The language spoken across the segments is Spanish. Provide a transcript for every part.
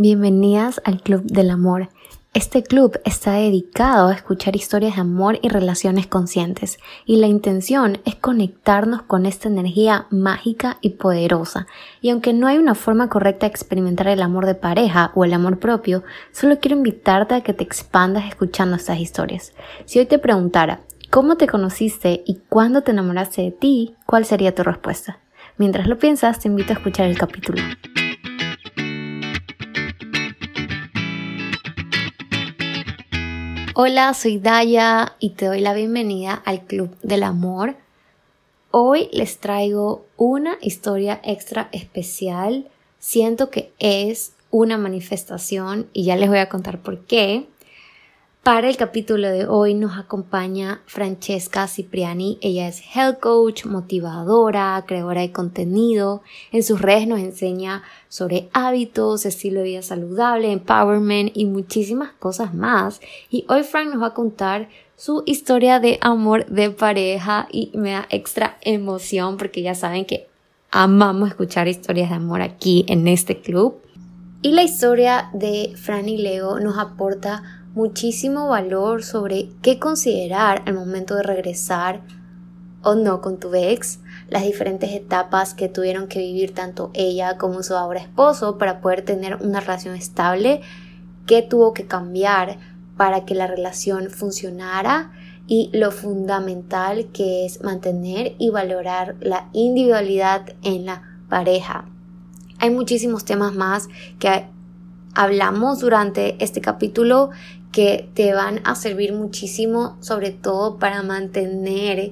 Bienvenidas al Club del Amor. Este club está dedicado a escuchar historias de amor y relaciones conscientes, y la intención es conectarnos con esta energía mágica y poderosa. Y aunque no hay una forma correcta de experimentar el amor de pareja o el amor propio, solo quiero invitarte a que te expandas escuchando estas historias. Si hoy te preguntara, ¿cómo te conociste y cuándo te enamoraste de ti? ¿Cuál sería tu respuesta? Mientras lo piensas, te invito a escuchar el capítulo. Hola, soy Daya y te doy la bienvenida al Club del Amor. Hoy les traigo una historia extra especial. Siento que es una manifestación y ya les voy a contar por qué. Para el capítulo de hoy nos acompaña Francesca Cipriani. Ella es health coach, motivadora, creadora de contenido. En sus redes nos enseña sobre hábitos, estilo de vida saludable, empowerment y muchísimas cosas más. Y hoy Frank nos va a contar su historia de amor de pareja y me da extra emoción porque ya saben que amamos escuchar historias de amor aquí en este club. Y la historia de Fran y Leo nos aporta muchísimo valor sobre qué considerar al momento de regresar o no con tu ex, las diferentes etapas que tuvieron que vivir tanto ella como su ahora esposo para poder tener una relación estable, qué tuvo que cambiar para que la relación funcionara y lo fundamental que es mantener y valorar la individualidad en la pareja. Hay muchísimos temas más que hablamos durante este capítulo que te van a servir muchísimo, sobre todo para mantener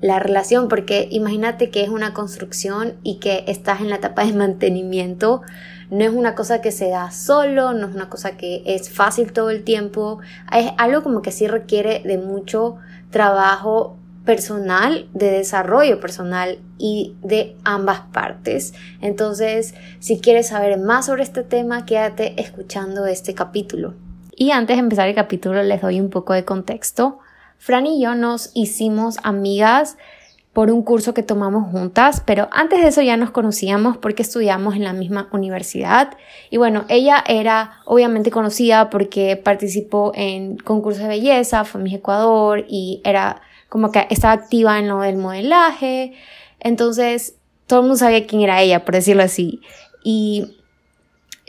la relación, porque imagínate que es una construcción y que estás en la etapa de mantenimiento. No es una cosa que se da solo, no es una cosa que es fácil todo el tiempo, es algo como que sí requiere de mucho trabajo personal, de desarrollo personal y de ambas partes. Entonces, si quieres saber más sobre este tema, quédate escuchando este capítulo. Y antes de empezar el capítulo les doy un poco de contexto. Fran y yo nos hicimos amigas por un curso que tomamos juntas, pero antes de eso ya nos conocíamos porque estudiamos en la misma universidad. Y bueno, ella era obviamente conocida porque participó en concursos de belleza, fue Miss Ecuador y era como que estaba activa en lo del modelaje. Entonces, todo el mundo sabía quién era ella, por decirlo así. Y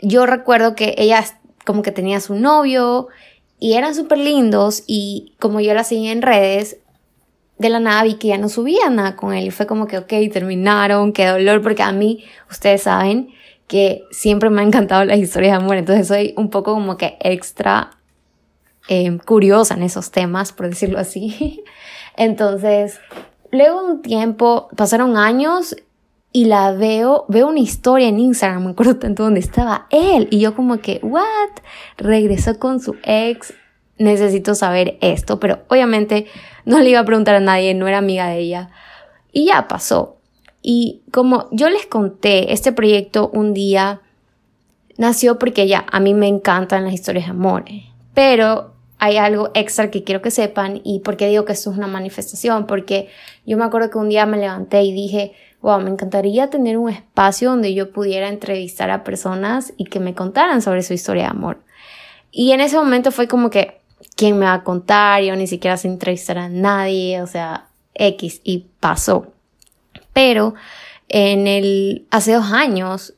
yo recuerdo que ella como que tenía su novio y eran súper lindos y como yo la seguía en redes, de la nada vi que ya no subía nada con él y fue como que, ok, terminaron, qué dolor, porque a mí, ustedes saben que siempre me han encantado las historias de amor, entonces soy un poco como que extra eh, curiosa en esos temas, por decirlo así. entonces, luego de un tiempo, pasaron años y la veo, veo una historia en Instagram, me acuerdo tanto donde estaba él y yo como que, what? Regresó con su ex, necesito saber esto, pero obviamente no le iba a preguntar a nadie, no era amiga de ella. Y ya pasó. Y como yo les conté, este proyecto un día nació porque ya a mí me encantan las historias de amor, pero hay algo extra que quiero que sepan y porque digo que esto es una manifestación, porque yo me acuerdo que un día me levanté y dije, me encantaría tener un espacio donde yo pudiera entrevistar a personas y que me contaran sobre su historia de amor. Y en ese momento fue como que, ¿quién me va a contar? Yo ni siquiera sé entrevistar a nadie, o sea, X, y pasó. Pero en el, hace dos años,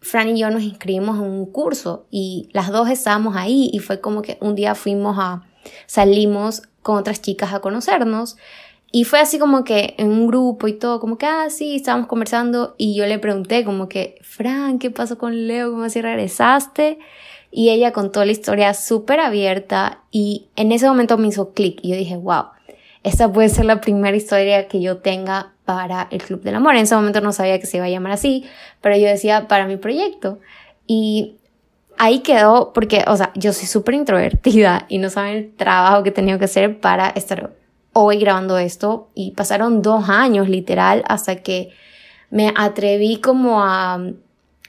Fran y yo nos inscribimos en un curso y las dos estábamos ahí y fue como que un día fuimos a, salimos con otras chicas a conocernos y fue así como que en un grupo y todo, como que, ah, sí, estábamos conversando y yo le pregunté como que, Fran, ¿qué pasó con Leo? ¿Cómo así regresaste? Y ella contó la historia súper abierta y en ese momento me hizo clic y yo dije, wow, esta puede ser la primera historia que yo tenga para el Club del Amor. En ese momento no sabía que se iba a llamar así, pero yo decía para mi proyecto. Y ahí quedó porque, o sea, yo soy súper introvertida y no saben el trabajo que he tenido que hacer para estar hoy grabando esto y pasaron dos años literal hasta que me atreví como a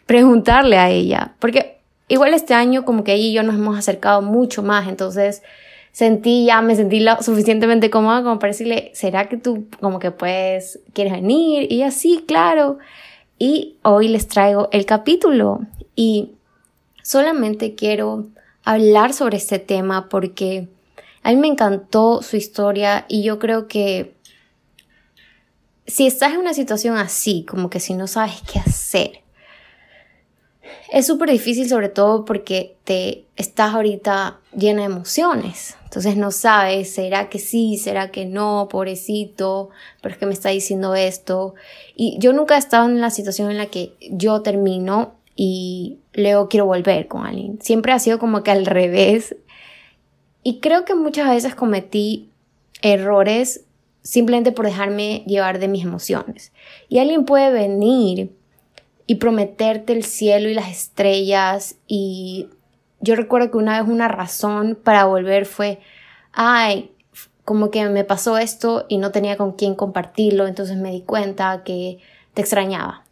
preguntarle a ella, porque igual este año como que ella y yo nos hemos acercado mucho más, entonces sentí ya, me sentí lo suficientemente cómoda como para decirle, ¿será que tú como que puedes, quieres venir? Y así, claro. Y hoy les traigo el capítulo y solamente quiero hablar sobre este tema porque a mí me encantó su historia y yo creo que si estás en una situación así, como que si no sabes qué hacer, es súper difícil sobre todo porque te estás ahorita llena de emociones. Entonces no sabes, ¿será que sí? ¿Será que no? Pobrecito, pero es que me está diciendo esto. Y yo nunca he estado en la situación en la que yo termino y luego quiero volver con alguien. Siempre ha sido como que al revés. Y creo que muchas veces cometí errores simplemente por dejarme llevar de mis emociones. Y alguien puede venir y prometerte el cielo y las estrellas y yo recuerdo que una vez una razón para volver fue, ay, como que me pasó esto y no tenía con quién compartirlo, entonces me di cuenta que te extrañaba.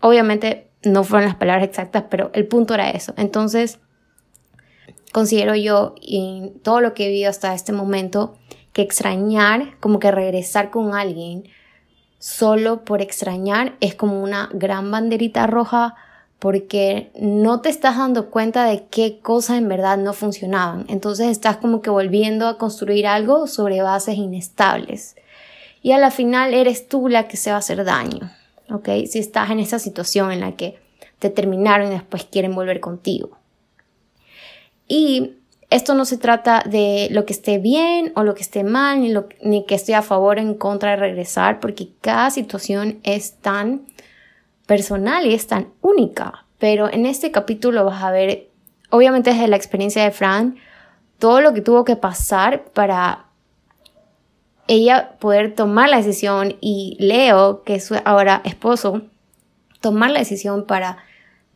Obviamente no fueron las palabras exactas, pero el punto era eso. Entonces, considero yo, y todo lo que he vivido hasta este momento, que extrañar, como que regresar con alguien solo por extrañar, es como una gran banderita roja porque no te estás dando cuenta de qué cosas en verdad no funcionaban. Entonces estás como que volviendo a construir algo sobre bases inestables. Y a la final eres tú la que se va a hacer daño. ¿Ok? Si estás en esa situación en la que te terminaron y después quieren volver contigo. Y esto no se trata de lo que esté bien o lo que esté mal, ni, lo, ni que estoy a favor o en contra de regresar, porque cada situación es tan personal y es tan única. Pero en este capítulo vas a ver, obviamente desde la experiencia de Fran, todo lo que tuvo que pasar para ella poder tomar la decisión y Leo, que es ahora esposo, tomar la decisión para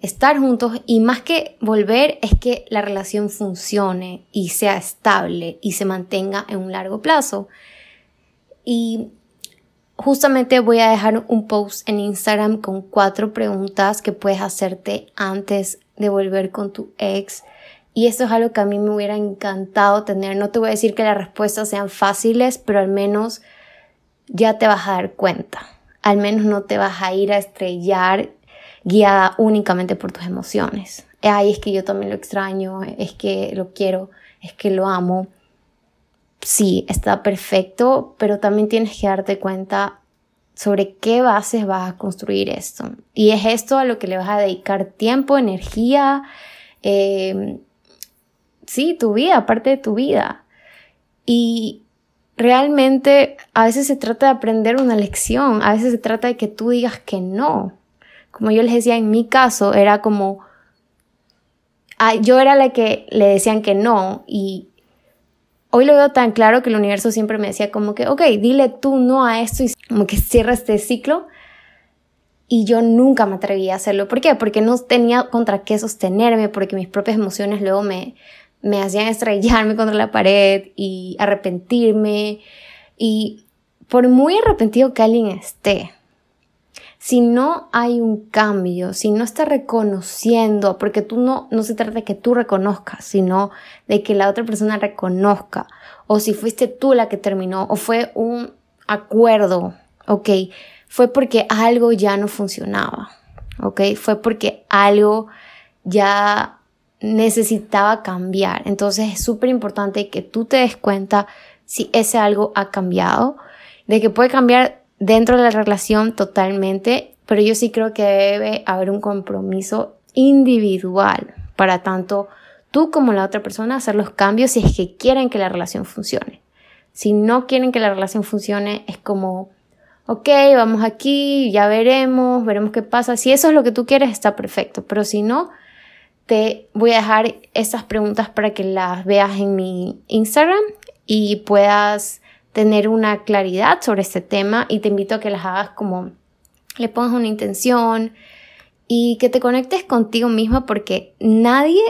estar juntos y más que volver es que la relación funcione y sea estable y se mantenga en un largo plazo. Y justamente voy a dejar un post en Instagram con cuatro preguntas que puedes hacerte antes de volver con tu ex. Y esto es algo que a mí me hubiera encantado tener. No te voy a decir que las respuestas sean fáciles, pero al menos ya te vas a dar cuenta. Al menos no te vas a ir a estrellar guiada únicamente por tus emociones. Ay, es que yo también lo extraño, es que lo quiero, es que lo amo. Sí, está perfecto, pero también tienes que darte cuenta sobre qué bases vas a construir esto. Y es esto a lo que le vas a dedicar tiempo, energía, eh, sí, tu vida, parte de tu vida. Y realmente a veces se trata de aprender una lección, a veces se trata de que tú digas que no, como yo les decía, en mi caso era como, yo era la que le decían que no y hoy lo veo tan claro que el universo siempre me decía como que, ok, dile tú no a esto y como que cierra este ciclo. Y yo nunca me atreví a hacerlo. ¿Por qué? Porque no tenía contra qué sostenerme, porque mis propias emociones luego me, me hacían estrellarme contra la pared y arrepentirme. Y por muy arrepentido que alguien esté, si no hay un cambio, si no está reconociendo, porque tú no, no se trata de que tú reconozcas, sino de que la otra persona reconozca, o si fuiste tú la que terminó, o fue un acuerdo, ok, fue porque algo ya no funcionaba, ok, fue porque algo ya necesitaba cambiar. Entonces es súper importante que tú te des cuenta si ese algo ha cambiado, de que puede cambiar dentro de la relación totalmente, pero yo sí creo que debe haber un compromiso individual para tanto tú como la otra persona hacer los cambios si es que quieren que la relación funcione. Si no quieren que la relación funcione, es como, ok, vamos aquí, ya veremos, veremos qué pasa. Si eso es lo que tú quieres, está perfecto, pero si no, te voy a dejar estas preguntas para que las veas en mi Instagram y puedas tener una claridad sobre este tema y te invito a que las hagas como le pongas una intención y que te conectes contigo misma porque nadie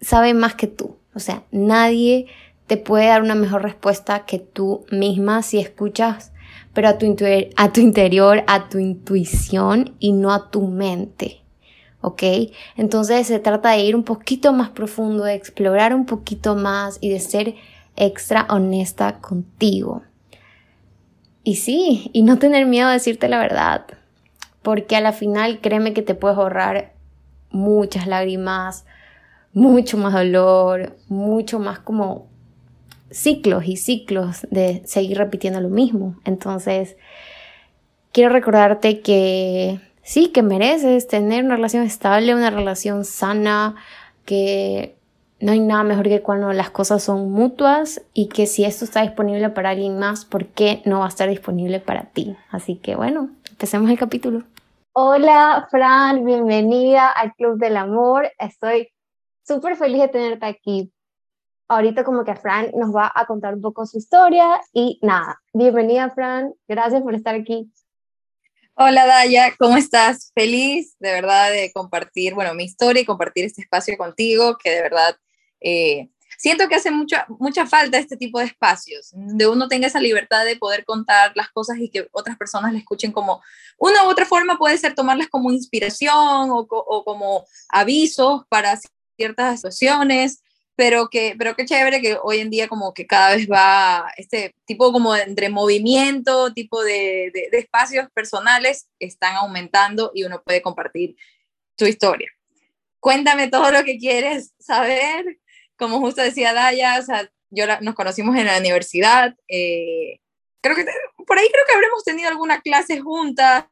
sabe más que tú. O sea, nadie te puede dar una mejor respuesta que tú misma si escuchas, pero a tu, a tu interior, a tu intuición y no a tu mente. ¿Ok? Entonces se trata de ir un poquito más profundo, de explorar un poquito más y de ser extra honesta contigo. Y sí, y no tener miedo a decirte la verdad, porque a la final créeme que te puedes ahorrar muchas lágrimas, mucho más dolor, mucho más como ciclos y ciclos de seguir repitiendo lo mismo. Entonces, quiero recordarte que sí, que mereces tener una relación estable, una relación sana, que no hay nada mejor que cuando las cosas son mutuas y que si esto está disponible para alguien más, ¿por qué no va a estar disponible para ti? Así que bueno, empecemos el capítulo. Hola Fran, bienvenida al Club del Amor. Estoy súper feliz de tenerte aquí. Ahorita como que Fran nos va a contar un poco su historia y nada, bienvenida Fran, gracias por estar aquí. Hola Daya, ¿cómo estás? Feliz de verdad de compartir, bueno, mi historia y compartir este espacio contigo, que de verdad eh, siento que hace mucha, mucha falta este tipo de espacios, de uno tenga esa libertad de poder contar las cosas y que otras personas le escuchen como una u otra forma, puede ser tomarlas como inspiración o, o como avisos para ciertas situaciones, pero que, pero qué chévere que hoy en día como que cada vez va este tipo como entre movimiento, tipo de, de, espacios personales están aumentando y uno puede compartir tu historia. Cuéntame todo lo que quieres saber. Como justo decía Daya, o sea, yo nos conocimos en la universidad, eh, creo que por ahí creo que habremos tenido alguna clase juntas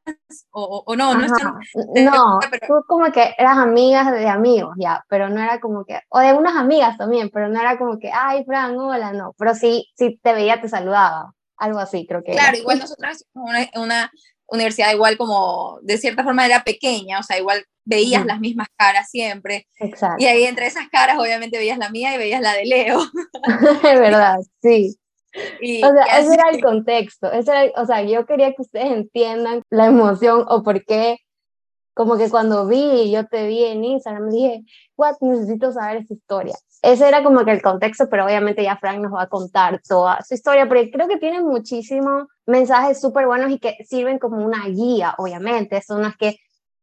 o, o, no, no, no pero... tú como que eras amigas de amigos ya, pero no era como que, o de unas amigas también, pero no era como que, ay, Fran, hola, no, pero sí, sí te veía, te saludaba, algo así creo que. Claro, igual nosotras, una, una universidad igual como, de cierta forma era pequeña, o sea, igual veías las mismas caras siempre. Exacto. Y ahí entre esas caras obviamente veías la mía y veías la de Leo. Es verdad, sí o sea, ese era el contexto. Ese o sea, yo quería que ustedes entiendan la emoción o por qué, como que cuando vi, yo te vi en Instagram, dije, what, necesito saber esa historia. Ese era como que el contexto, pero obviamente ya Frank nos va a contar toda su historia, porque creo que tiene muchísimos mensajes súper buenos y que sirven como una guía, obviamente. Eso no es que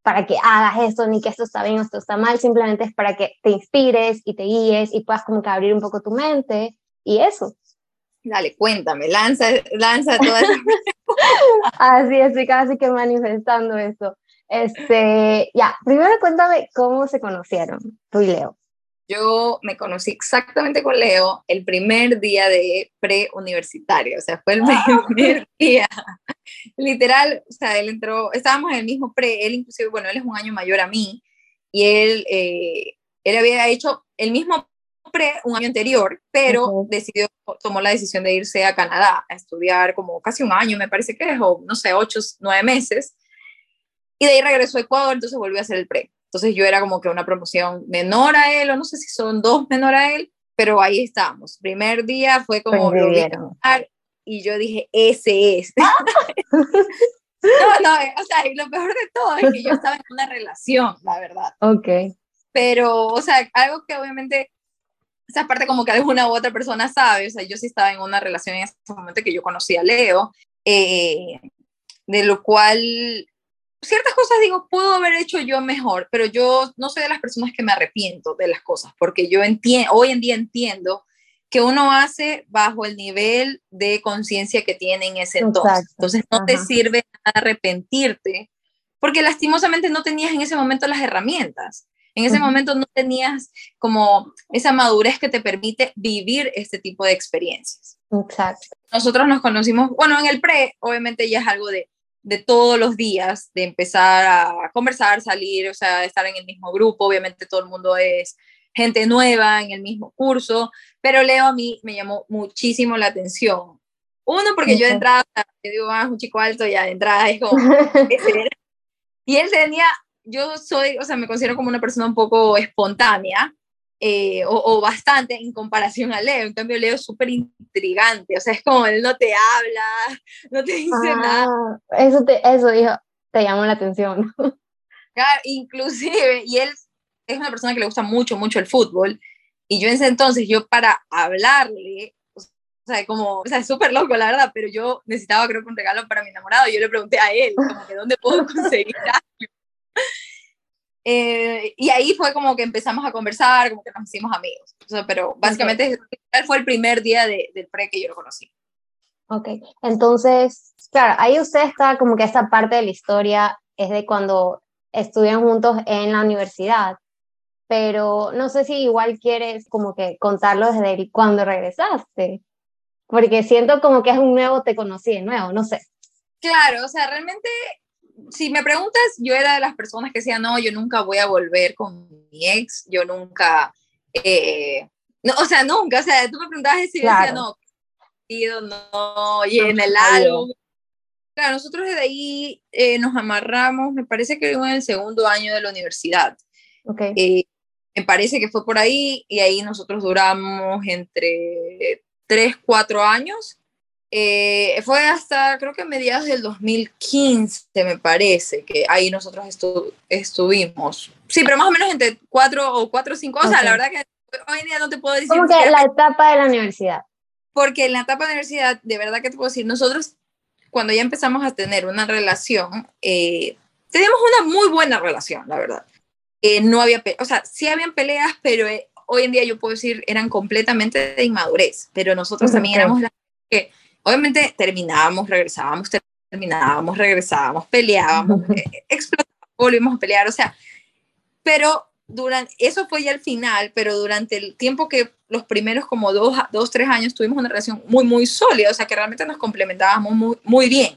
para que hagas esto, ni que esto está bien o esto está mal, simplemente es para que te inspires y te guíes y puedas como que abrir un poco tu mente y eso. Dale, cuéntame, lanza, lanza toda esa... así, estoy casi que manifestando eso. Este, ya, primero cuéntame cómo se conocieron, tú y Leo. Yo me conocí exactamente con Leo el primer día de pre-universitario, o sea, fue el primer día. Literal, o sea, él entró, estábamos en el mismo pre, él inclusive, bueno, él es un año mayor a mí, y él, eh, él había hecho el mismo un año anterior, pero decidió, tomó la decisión de irse a Canadá a estudiar como casi un año, me parece que es, o no sé, ocho, nueve meses. Y de ahí regresó a Ecuador, entonces volvió a hacer el pre. Entonces yo era como que una promoción menor a él, o no sé si son dos menor a él, pero ahí estábamos. Primer día fue como lo vi y yo dije, ese es. no, no, o sea, lo peor de todo es que yo estaba en una relación, la verdad. Ok. Pero, o sea, algo que obviamente esa parte como que alguna u otra persona sabe, o sea, yo sí estaba en una relación en ese momento que yo conocí a Leo, eh, de lo cual ciertas cosas digo, puedo haber hecho yo mejor, pero yo no soy de las personas que me arrepiento de las cosas, porque yo entiendo, hoy en día entiendo que uno hace bajo el nivel de conciencia que tiene en ese entonces. Entonces no te sirve arrepentirte, porque lastimosamente no tenías en ese momento las herramientas. En ese momento no tenías como esa madurez que te permite vivir este tipo de experiencias. Exacto. Nosotros nos conocimos, bueno, en el pre, obviamente ya es algo de, de todos los días, de empezar a conversar, salir, o sea, estar en el mismo grupo, obviamente todo el mundo es gente nueva en el mismo curso, pero Leo a mí me llamó muchísimo la atención. Uno, porque yo de entrada, yo digo, ah, un chico alto, ya de entrada es como, y él tenía yo soy, o sea, me considero como una persona un poco espontánea, eh, o, bastante en comparación a Leo. En cambio, Leo es súper intrigante, o sea, es como él no te habla, no te dice ah, nada. Eso, te, eso dijo, te llamó la atención. Claro, inclusive, y él es una persona que le gusta mucho, mucho el fútbol, y yo en ese entonces, yo para hablarle, o sea, como, o sea, es súper loco, la verdad, pero yo necesitaba, creo que un regalo para mi enamorado, yo le pregunté a él, como que, ¿dónde puedo conseguir algo? Eh, y ahí fue como que empezamos a conversar, como que nos hicimos amigos. pero básicamente fue el primer día de, del pre que yo lo conocí. Ok, entonces, claro, ahí usted está como que esta parte de la historia es de cuando estudian juntos en la universidad. Pero no sé si igual quieres como que contarlo desde cuando regresaste, porque siento como que es un nuevo, te conocí de nuevo, no sé. Claro, o sea, realmente, si me preguntas, yo era de las personas que decían, no, yo nunca voy a volver con mi ex, yo nunca, eh, no, o sea, nunca, o sea, tú me preguntabas si yo decía, no, no, y en el álbum. Claro, nosotros desde ahí eh, nos amarramos, me parece que en el segundo año de la universidad. Okay. Eh, me parece que fue por ahí y ahí nosotros duramos entre 3, 4 años. Eh, fue hasta creo que mediados del 2015, me parece, que ahí nosotros estuvimos. Sí, pero más o menos entre 4 o 4 o 5, o sea, la verdad que hoy en día no te puedo decir. Como que la etapa de la universidad. Porque en la etapa de la universidad, de verdad que te puedo decir, nosotros cuando ya empezamos a tener una relación, eh, teníamos una muy buena relación, la verdad. Eh, no había, o sea, sí habían peleas, pero eh, hoy en día yo puedo decir eran completamente de inmadurez, pero nosotros también éramos las que obviamente terminábamos, regresábamos, terminábamos, regresábamos, peleábamos, explotábamos, volvíamos a pelear, o sea, pero durante, eso fue ya el final, pero durante el tiempo que los primeros como dos, dos, tres años tuvimos una relación muy, muy sólida, o sea, que realmente nos complementábamos muy, muy bien.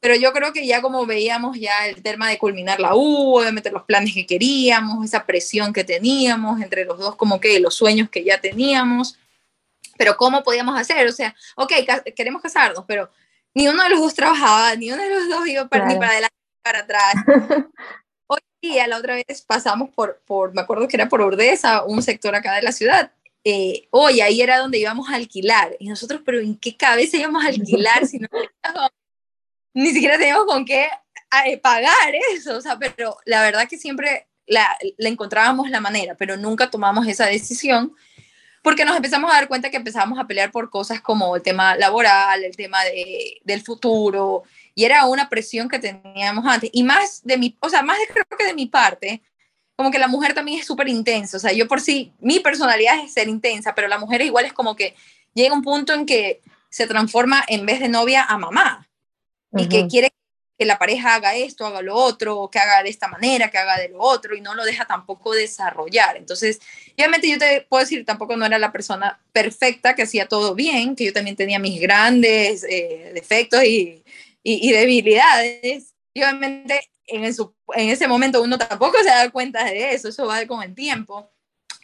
Pero yo creo que ya como veíamos ya el tema de culminar la U, obviamente los planes que queríamos, esa presión que teníamos entre los dos, como que los sueños que ya teníamos, pero ¿cómo podíamos hacer? O sea, ok, queremos casarnos, pero ni uno de los dos trabajaba, ni uno de los dos iba para, ni para adelante ni para atrás. Hoy día, la otra vez pasamos por, por, me acuerdo que era por Ordesa, un sector acá de la ciudad, eh, hoy ahí era donde íbamos a alquilar. Y nosotros, pero ¿en qué cabeza íbamos a alquilar si no ni siquiera teníamos con qué eh, pagar eso? O sea, pero la verdad que siempre la, la, encontrábamos la manera, pero nunca tomamos esa decisión porque nos empezamos a dar cuenta que empezábamos a pelear por cosas como el tema laboral, el tema de, del futuro, y era una presión que teníamos antes. Y más de mi, o sea, más de, creo que de mi parte, como que la mujer también es súper intensa, o sea, yo por sí, mi personalidad es ser intensa, pero la mujer igual es como que llega un punto en que se transforma en vez de novia a mamá y que quiere que la pareja haga esto, haga lo otro, que haga de esta manera, que haga de lo otro y no lo deja tampoco desarrollar. Entonces, obviamente yo te puedo decir, tampoco no era la persona perfecta, que hacía todo bien, que yo también tenía mis grandes eh, defectos y, y, y debilidades. Y obviamente en, en ese momento uno tampoco se da cuenta de eso, eso va con el tiempo,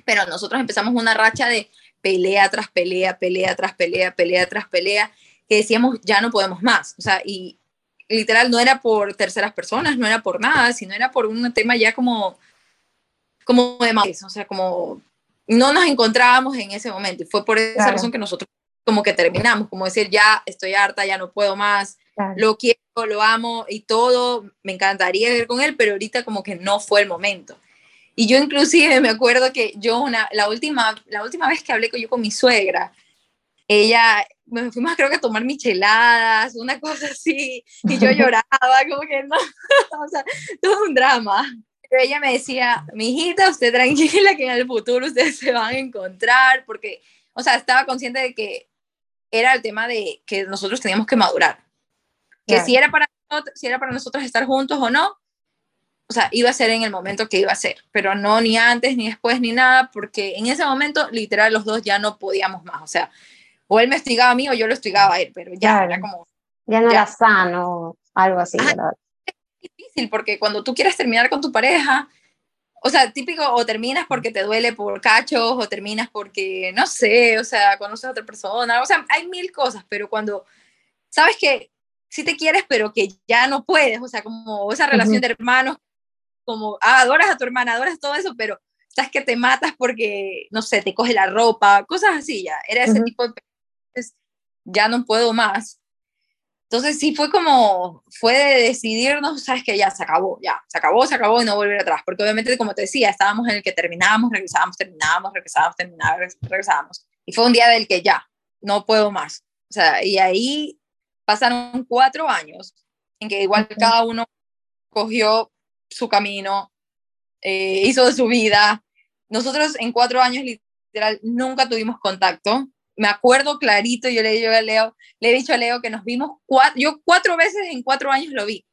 pero nosotros empezamos una racha de pelea tras pelea, pelea tras pelea, pelea tras pelea, que decíamos, ya no podemos más, o sea, y literal no era por terceras personas, no era por nada, sino era por un tema ya como, como de más, o sea, como no nos encontrábamos en ese momento, y fue por esa razón que nosotros como que terminamos, como decir, ya estoy harta, ya no puedo más, lo quiero, lo amo y todo, me encantaría ir con él, pero ahorita como que no fue el momento. Y yo inclusive me acuerdo que yo una, la, última, la última vez que hablé con yo con mi suegra, ella, me fuimos creo que a tomar micheladas, una cosa así, y yo lloraba, como que no, o sea, todo un drama. Pero ella me decía, mi hijita, usted tranquila que en el futuro ustedes se van a encontrar, porque, o sea, estaba consciente de que era el tema de que nosotros teníamos que madurar que si, era para, si era para nosotros estar juntos o no, o sea, iba a ser en el momento que iba a ser, pero no ni antes, ni después, ni nada, porque en ese momento, literal, los dos ya no podíamos más, o sea, o él me estigaba a mí o yo lo estigaba a él, pero ya era como... Ya no era sano, algo así, ¿verdad? Es difícil, porque cuando tú quieres terminar con tu pareja, o sea, típico, o terminas porque te duele por cachos, o terminas porque, no sé, o sea, conoces a otra persona, o sea, hay mil cosas, pero cuando sabes que sí te quieres, pero que ya no puedes, o sea, como esa relación de hermanos, como ah, adoras a tu hermana, adoras todo eso, pero sabes que te matas porque, no sé, te coge la ropa, cosas así, ya, era ese tipo de... ya no puedo más. Entonces sí fue como, fue de decidirnos, sabes que ya se acabó, ya, se acabó, se acabó y no volver atrás, porque obviamente como te decía, estábamos en el que terminábamos, regresábamos, terminábamos, regresábamos, terminábamos, regresábamos. Y fue un día del que ya, no puedo más. O sea, y ahí pasaron cuatro años en que igual cada uno cogió su camino, eh, hizo de su vida. Nosotros en cuatro años literal nunca tuvimos contacto. Me acuerdo clarito, yo le, he dicho a Leo, le he dicho a Leo que nos vimos cuatro, yo cuatro veces en cuatro años lo vi.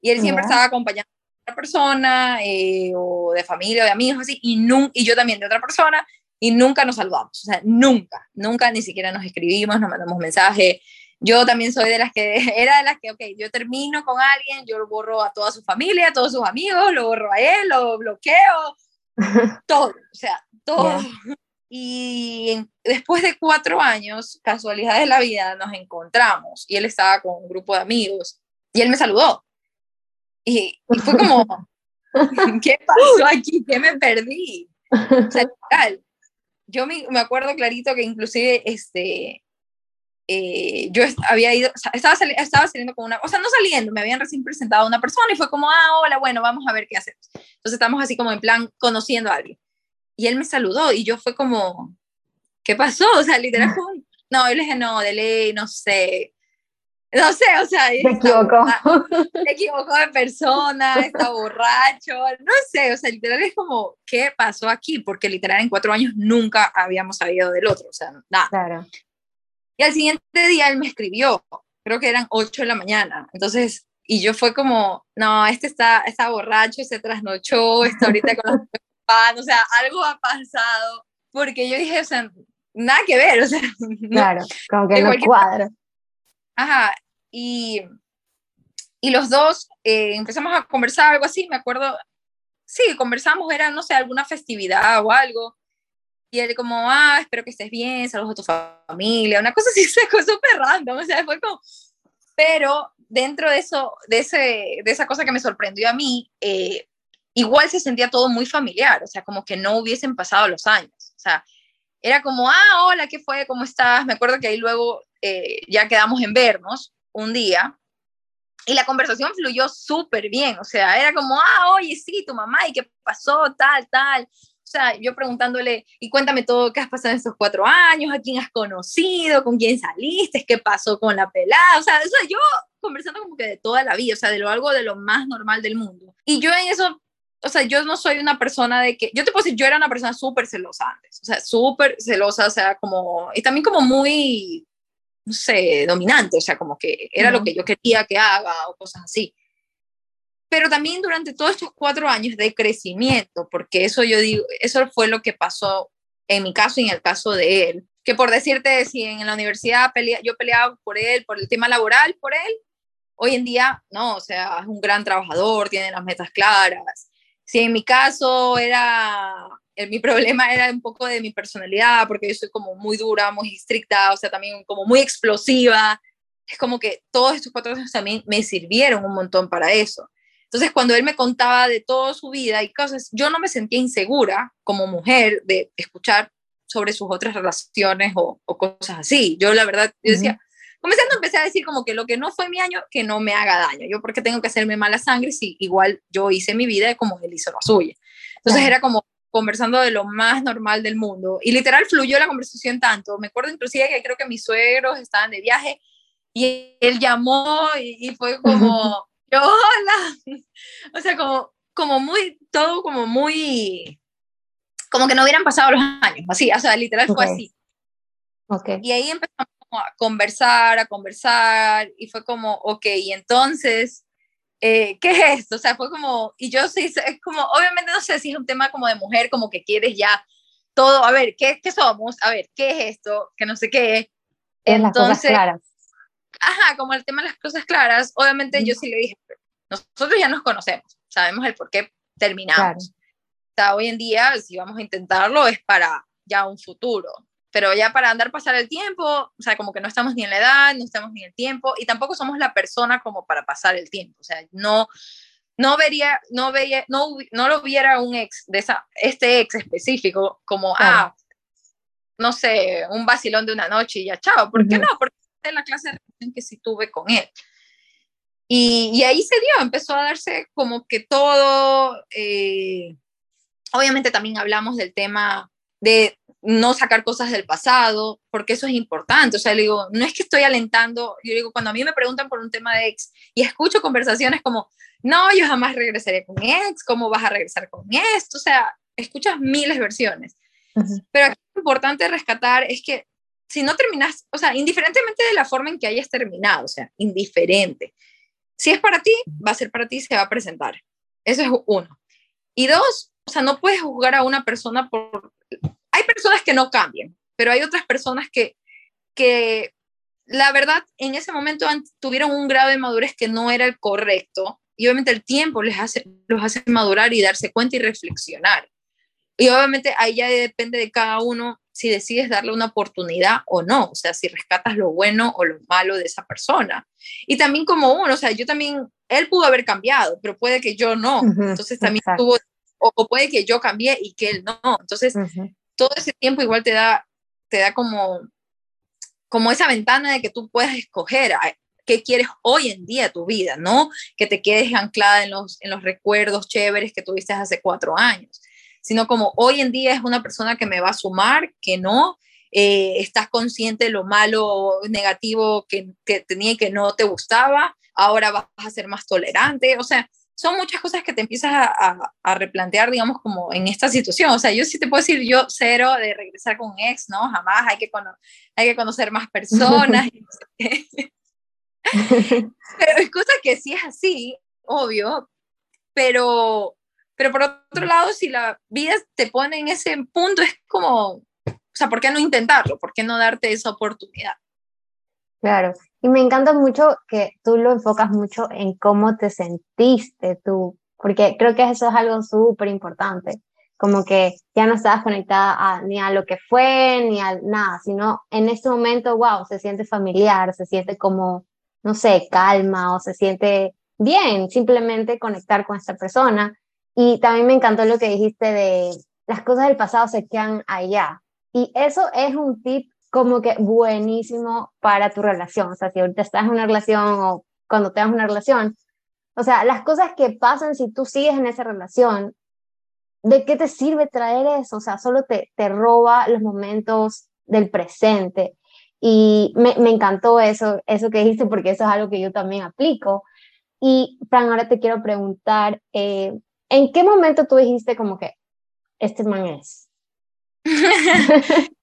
Y él siempre estaba acompañando persona, eh, o de familia, o de amigos, así, y, y yo también de otra persona, y nunca nos saludamos, o sea, nunca, nunca ni siquiera nos escribimos, nos mandamos mensaje. Yo también soy de las que, era de las que, ok, yo termino con alguien, yo lo borro a toda su familia, a todos sus amigos, lo borro a él, lo bloqueo, todo, o sea, todo. Y después de cuatro años, casualidad de la vida, nos encontramos y él estaba con un grupo de amigos y él me saludó. Y, fue como, ¿qué pasó aquí? ¿Qué me perdí? O sea, tal, yo me, me, acuerdo clarito que inclusive este, eh, yo había ido, estaba, estaba saliendo con una, o sea, no saliendo, me habían recién presentado a una persona y fue como, ah, hola, bueno, vamos a ver qué hacemos. Entonces estamos así como en plan conociendo a alguien y él me saludó y yo fue como, ¿qué pasó? O sea, literal, no, yo le dije, no, de ley, no sé. No sé, o sea, se equivocó. Se equivocó de persona, está borracho, no sé, o sea, literal es como, ¿qué pasó aquí? Porque literal en cuatro años nunca habíamos sabido del otro, o sea, nada. Claro. Y al siguiente día él me escribió, creo que eran ocho de la mañana, entonces, y yo fue como, no, este está, está borracho, se trasnochó, está ahorita con los o sea, algo ha pasado, porque yo dije, o sea, nada que ver, o sea. Claro, como que no cuadra. Ajá, y, y los dos eh, empezamos a conversar, algo así, me acuerdo, sí, conversamos, era, no sé, alguna festividad o algo, y él como, ah, espero que estés bien, saludos a tu familia, una cosa así, fue súper random, o sea, fue como, pero dentro de eso, de, ese, de esa cosa que me sorprendió a mí, eh, igual se sentía todo muy familiar, o sea, como que no hubiesen pasado los años, o sea, era como, ah, hola, ¿qué fue? ¿Cómo estás? Me acuerdo que ahí luego eh, ya quedamos en vernos un día y la conversación fluyó súper bien, o sea, era como, ah, oye, sí, tu mamá, ¿y qué pasó? Tal, tal. O sea, yo preguntándole, y cuéntame todo, ¿qué has pasado en estos cuatro años? ¿A quién has conocido? ¿Con quién saliste? ¿Qué pasó con la pelada? O sea, eso yo conversando como que de toda la vida, o sea, de lo algo de lo más normal del mundo. Y yo en eso o sea, yo no soy una persona de que, yo te puedo decir, yo era una persona súper celosa antes, o sea, súper celosa, o sea, como, y también como muy, no sé, dominante, o sea, como que era lo que yo quería que haga o cosas así. Pero también durante todos estos cuatro años de crecimiento, porque eso yo digo, eso fue lo que pasó en mi caso y en el caso de él, que por decirte, si en la universidad pelea, yo peleaba por él, por el tema laboral, por él, hoy en día, no, o sea, es un gran trabajador, tiene las metas claras, si en mi caso era, mi problema era un poco de mi personalidad, porque yo soy como muy dura, muy estricta, o sea, también como muy explosiva, es como que todos estos cuatro años también me sirvieron un montón para eso. Entonces, cuando él me contaba de toda su vida y cosas, yo no me sentía insegura como mujer de escuchar sobre sus otras relaciones o, cosas así. Yo, la verdad, yo decía, comenzando empecé a decir como que lo que no fue mi año, que no me haga daño. Yo porque tengo que hacerme mala sangre si igual yo hice mi vida como él hizo la suya. Entonces era como conversando de lo más normal del mundo. Y literal fluyó la conversación tanto. Me acuerdo inclusive que creo que mis suegros estaban de viaje y él llamó y, fue como, hola. O sea, como, como muy, todo como muy, como que no hubieran pasado los años, así, o sea, literal fue así. Okay. Y ahí empezamos a conversar, a conversar, y fue como, ok, y entonces, eh, ¿qué es esto? O sea, fue como, y yo sí, es como, obviamente no sé si es un tema como de mujer, como que quieres ya todo, a ver, ¿qué, qué somos? A ver, ¿qué es esto? Que no sé qué. Entonces, las cosas claras. Ajá, como el tema de las cosas claras, obviamente yo sí le dije, nosotros ya nos conocemos, sabemos el por qué terminamos. O sea, hoy en día, si vamos a intentarlo, es para ya un futuro pero ya para andar pasar el tiempo, o sea, como que no estamos ni en la edad, no estamos ni en el tiempo, y tampoco somos la persona como para pasar el tiempo, o sea, no, no vería, no veía, no, no lo viera un ex, de esa, este ex específico, como, ah, no sé, un vacilón de una noche y ya, chao, ¿por qué no? Porque es la clase de relación que sí tuve con él. Y, y, ahí se dio, empezó a darse como que todo, eh, obviamente también hablamos del tema de no sacar cosas del pasado, porque eso es importante. O sea, le digo, no es que estoy alentando, yo digo, cuando a mí me preguntan por un tema de ex y escucho conversaciones como, no, yo jamás regresaré con ex, ¿cómo vas a regresar con esto? O sea, escuchas miles de versiones. Pero aquí lo importante rescatar es que si no terminas, o sea, indiferentemente de la forma en que hayas terminado, o sea, indiferente, si es para ti, va a ser para ti, se va a presentar. Eso es uno. Y dos, o sea, no puedes juzgar a una persona por... Personas que no cambian, pero hay otras personas que, que la verdad, en ese momento tuvieron un grado de madurez que no era el correcto y obviamente el tiempo les hace, los hace madurar y darse cuenta y reflexionar. Y obviamente ahí ya depende de cada uno si decides darle una oportunidad o no, o sea, si rescatas lo bueno o lo malo de esa persona. Y también como uno, o sea, yo también, él pudo haber cambiado, pero puede que yo no. Entonces también tuvo, o, puede que yo cambie y que él no. Entonces, todo ese tiempo igual te da, te da como como esa ventana de que tú puedes escoger qué quieres hoy en día tu vida, no que te quedes anclada en los, en los recuerdos chéveres que tuviste hace cuatro años, sino como hoy en día es una persona que me va a sumar, que no, eh, estás consciente de lo malo negativo que, que tenía y que no te gustaba, ahora vas a ser más tolerante, o sea, son muchas cosas que te empiezas a, a, replantear, digamos, como en esta situación. O sea, yo sí te puedo decir, yo cero de regresar con un ex, ¿no? Jamás, hay que, hay que conocer más personas. pero es cosa que sí es así, obvio, pero, pero por otro lado, si la vida te pone en ese punto, es como, o sea, ¿por qué no intentarlo? ¿Por qué no darte esa oportunidad? Claro, y me encanta mucho que tú lo enfocas mucho en cómo te sentiste tú, porque creo que eso es algo súper importante, como que ya no estabas conectada ni a lo que fue, ni a nada, sino en este momento, wow, se siente familiar, se siente como, no sé, calma o se siente bien, simplemente conectar con esta persona. Y también me encantó lo que dijiste de las cosas del pasado se quedan allá. Y eso es un tip como que buenísimo para tu relación. O sea, si ahorita estás en una relación o cuando tengas una relación, o sea, las cosas que pasan si tú sigues en esa relación, ¿de qué te sirve traer eso? O sea, solo te, te roba los momentos del presente. Y me, me encantó eso, eso que dijiste, porque eso es algo que yo también aplico. Y, Fran, ahora te quiero preguntar, eh, ¿en qué momento tú dijiste como que este man es?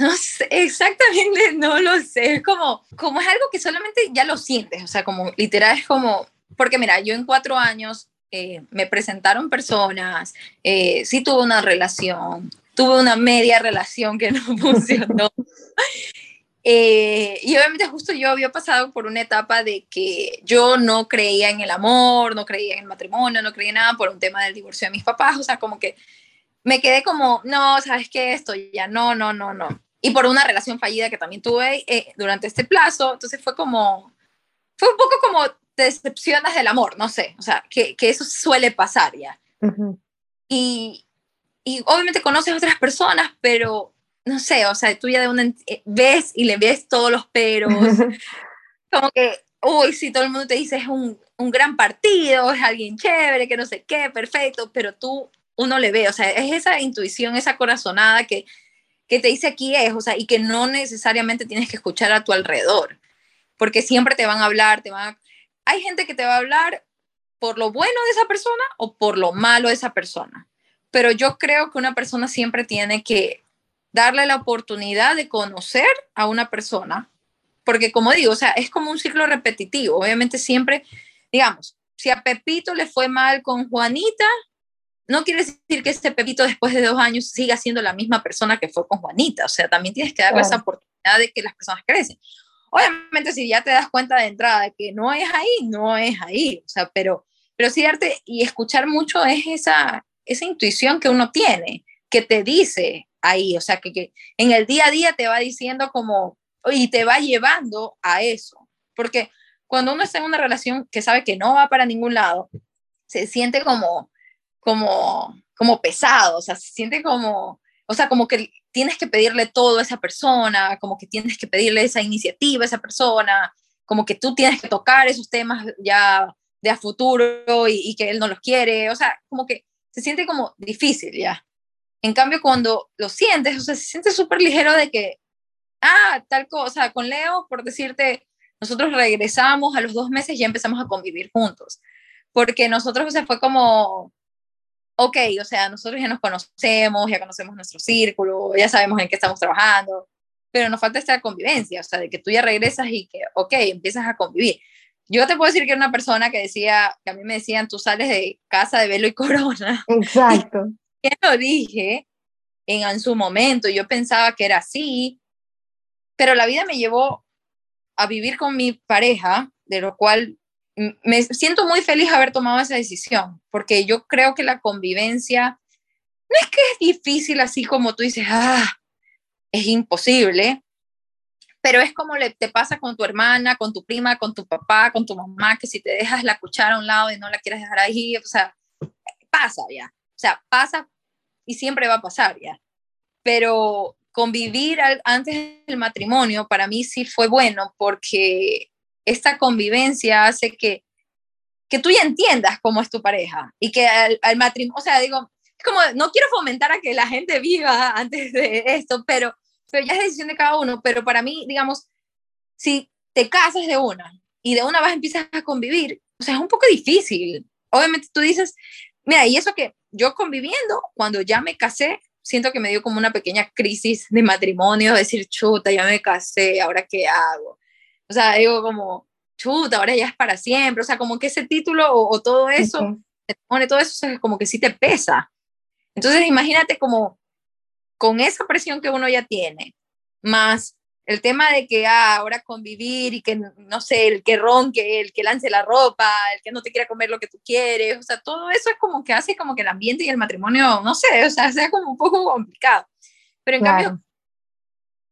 No sé, exactamente, no lo sé. Es como, como es algo que solamente ya lo sientes, o sea, como literal es como, porque mira, yo en cuatro años eh, me presentaron personas, eh, sí tuve una relación, tuve una media relación que no funcionó. Eh, y obviamente justo yo había pasado por una etapa de que yo no creía en el amor, no creía en el matrimonio, no creía en nada por un tema del divorcio de mis papás, o sea, como que me quedé como, no, sabes qué, esto ya, no, no, no, no y por una relación fallida que también tuve eh, durante este plazo, entonces fue como, fue un poco como te decepcionas del amor, no sé, o sea, que, que eso suele pasar ya. y, y obviamente conoces a otras personas, pero no sé, o sea, tú ya de una eh, ves y le ves todos los peros, como que, uy, si todo el mundo te dice es un, un gran partido, es alguien chévere, que no sé qué, perfecto, pero tú, uno le ve, o sea, es esa intuición, esa corazonada que que te dice aquí es, o sea, y que no necesariamente tienes que escuchar a tu alrededor, porque siempre te van a hablar, te van Hay gente que te va a hablar por lo bueno de esa persona o por lo malo de esa persona, pero yo creo que una persona siempre tiene que darle la oportunidad de conocer a una persona, porque como digo, o sea, es como un ciclo repetitivo, obviamente siempre, digamos, si a Pepito le fue mal con Juanita, no quiere decir que este Pepito después de dos años siga siendo la misma persona que fue con Juanita. O sea, también tienes que darle esa oportunidad de que las personas crecen. Obviamente, si ya te das cuenta de entrada de que no es ahí, no es ahí. O sea, pero, pero sí darte y escuchar mucho es esa, esa intuición que uno tiene, que te dice ahí. O sea, que, que en el día a día te va diciendo como, y te va llevando a eso. Porque cuando uno está en una relación que sabe que no va para ningún lado, se siente como como, como pesado, o sea, se siente como, o sea, como que tienes que pedirle todo a esa persona, como que tienes que pedirle esa iniciativa a esa persona, como que tú tienes que tocar esos temas ya de a futuro y, y que él no los quiere, o sea, como que se siente como difícil ya. En cambio, cuando lo sientes, o sea, se siente súper ligero de que, ah, tal cosa, con Leo, por decirte, nosotros regresamos a los dos meses y empezamos a convivir juntos, porque nosotros, o sea, fue como, ok, o sea, nosotros ya nos conocemos, ya conocemos nuestro círculo, ya sabemos en qué estamos trabajando, pero nos falta esta convivencia, o sea, de que tú ya regresas y que, ok, empiezas a convivir. yo te puedo decir que era una persona que decía, que a mí me decían, tú sales de casa de velo y corona. Exacto. Y lo dije en, en su momento, yo pensaba que era así, pero la vida me llevó a vivir con mi pareja, de lo cual me siento muy feliz haber tomado esa decisión, porque yo creo que la convivencia no es que es difícil así como tú dices, ah, es imposible, pero es como le, te pasa con tu hermana, con tu prima, con tu papá, con tu mamá, que si te dejas la cuchara a un lado y no la quieres dejar ahí, o sea, pasa ya, o sea, pasa y siempre va a pasar ya. Pero convivir antes del matrimonio para mí sí fue bueno porque esta convivencia hace que, que tú ya entiendas cómo es tu pareja y que al, matrimonio, o sea, digo, es como, no quiero fomentar a que la gente viva antes de esto, pero pero ya es decisión de cada uno, pero para mí, digamos, si te casas de una y de una vez empiezas a convivir, o sea, es un poco difícil. Obviamente tú dices, mira, y eso que yo conviviendo, cuando ya me casé, siento que me dio como una pequeña crisis de matrimonio, decir, chuta, ya me casé, ahora qué hago. O sea, digo como, chuta, ahora ya es para siempre, o sea, como que ese título o, todo eso, te pone todo eso, es como que sí te pesa. Entonces, imagínate como con esa presión que uno ya tiene, más el tema de que ah, ahora convivir y que, no sé, el que ronque, el que lance la ropa, el que no te quiera comer lo que tú quieres, o sea, todo eso es como que hace como que el ambiente y el matrimonio, no sé, o sea, sea como un poco complicado. Pero en cambio,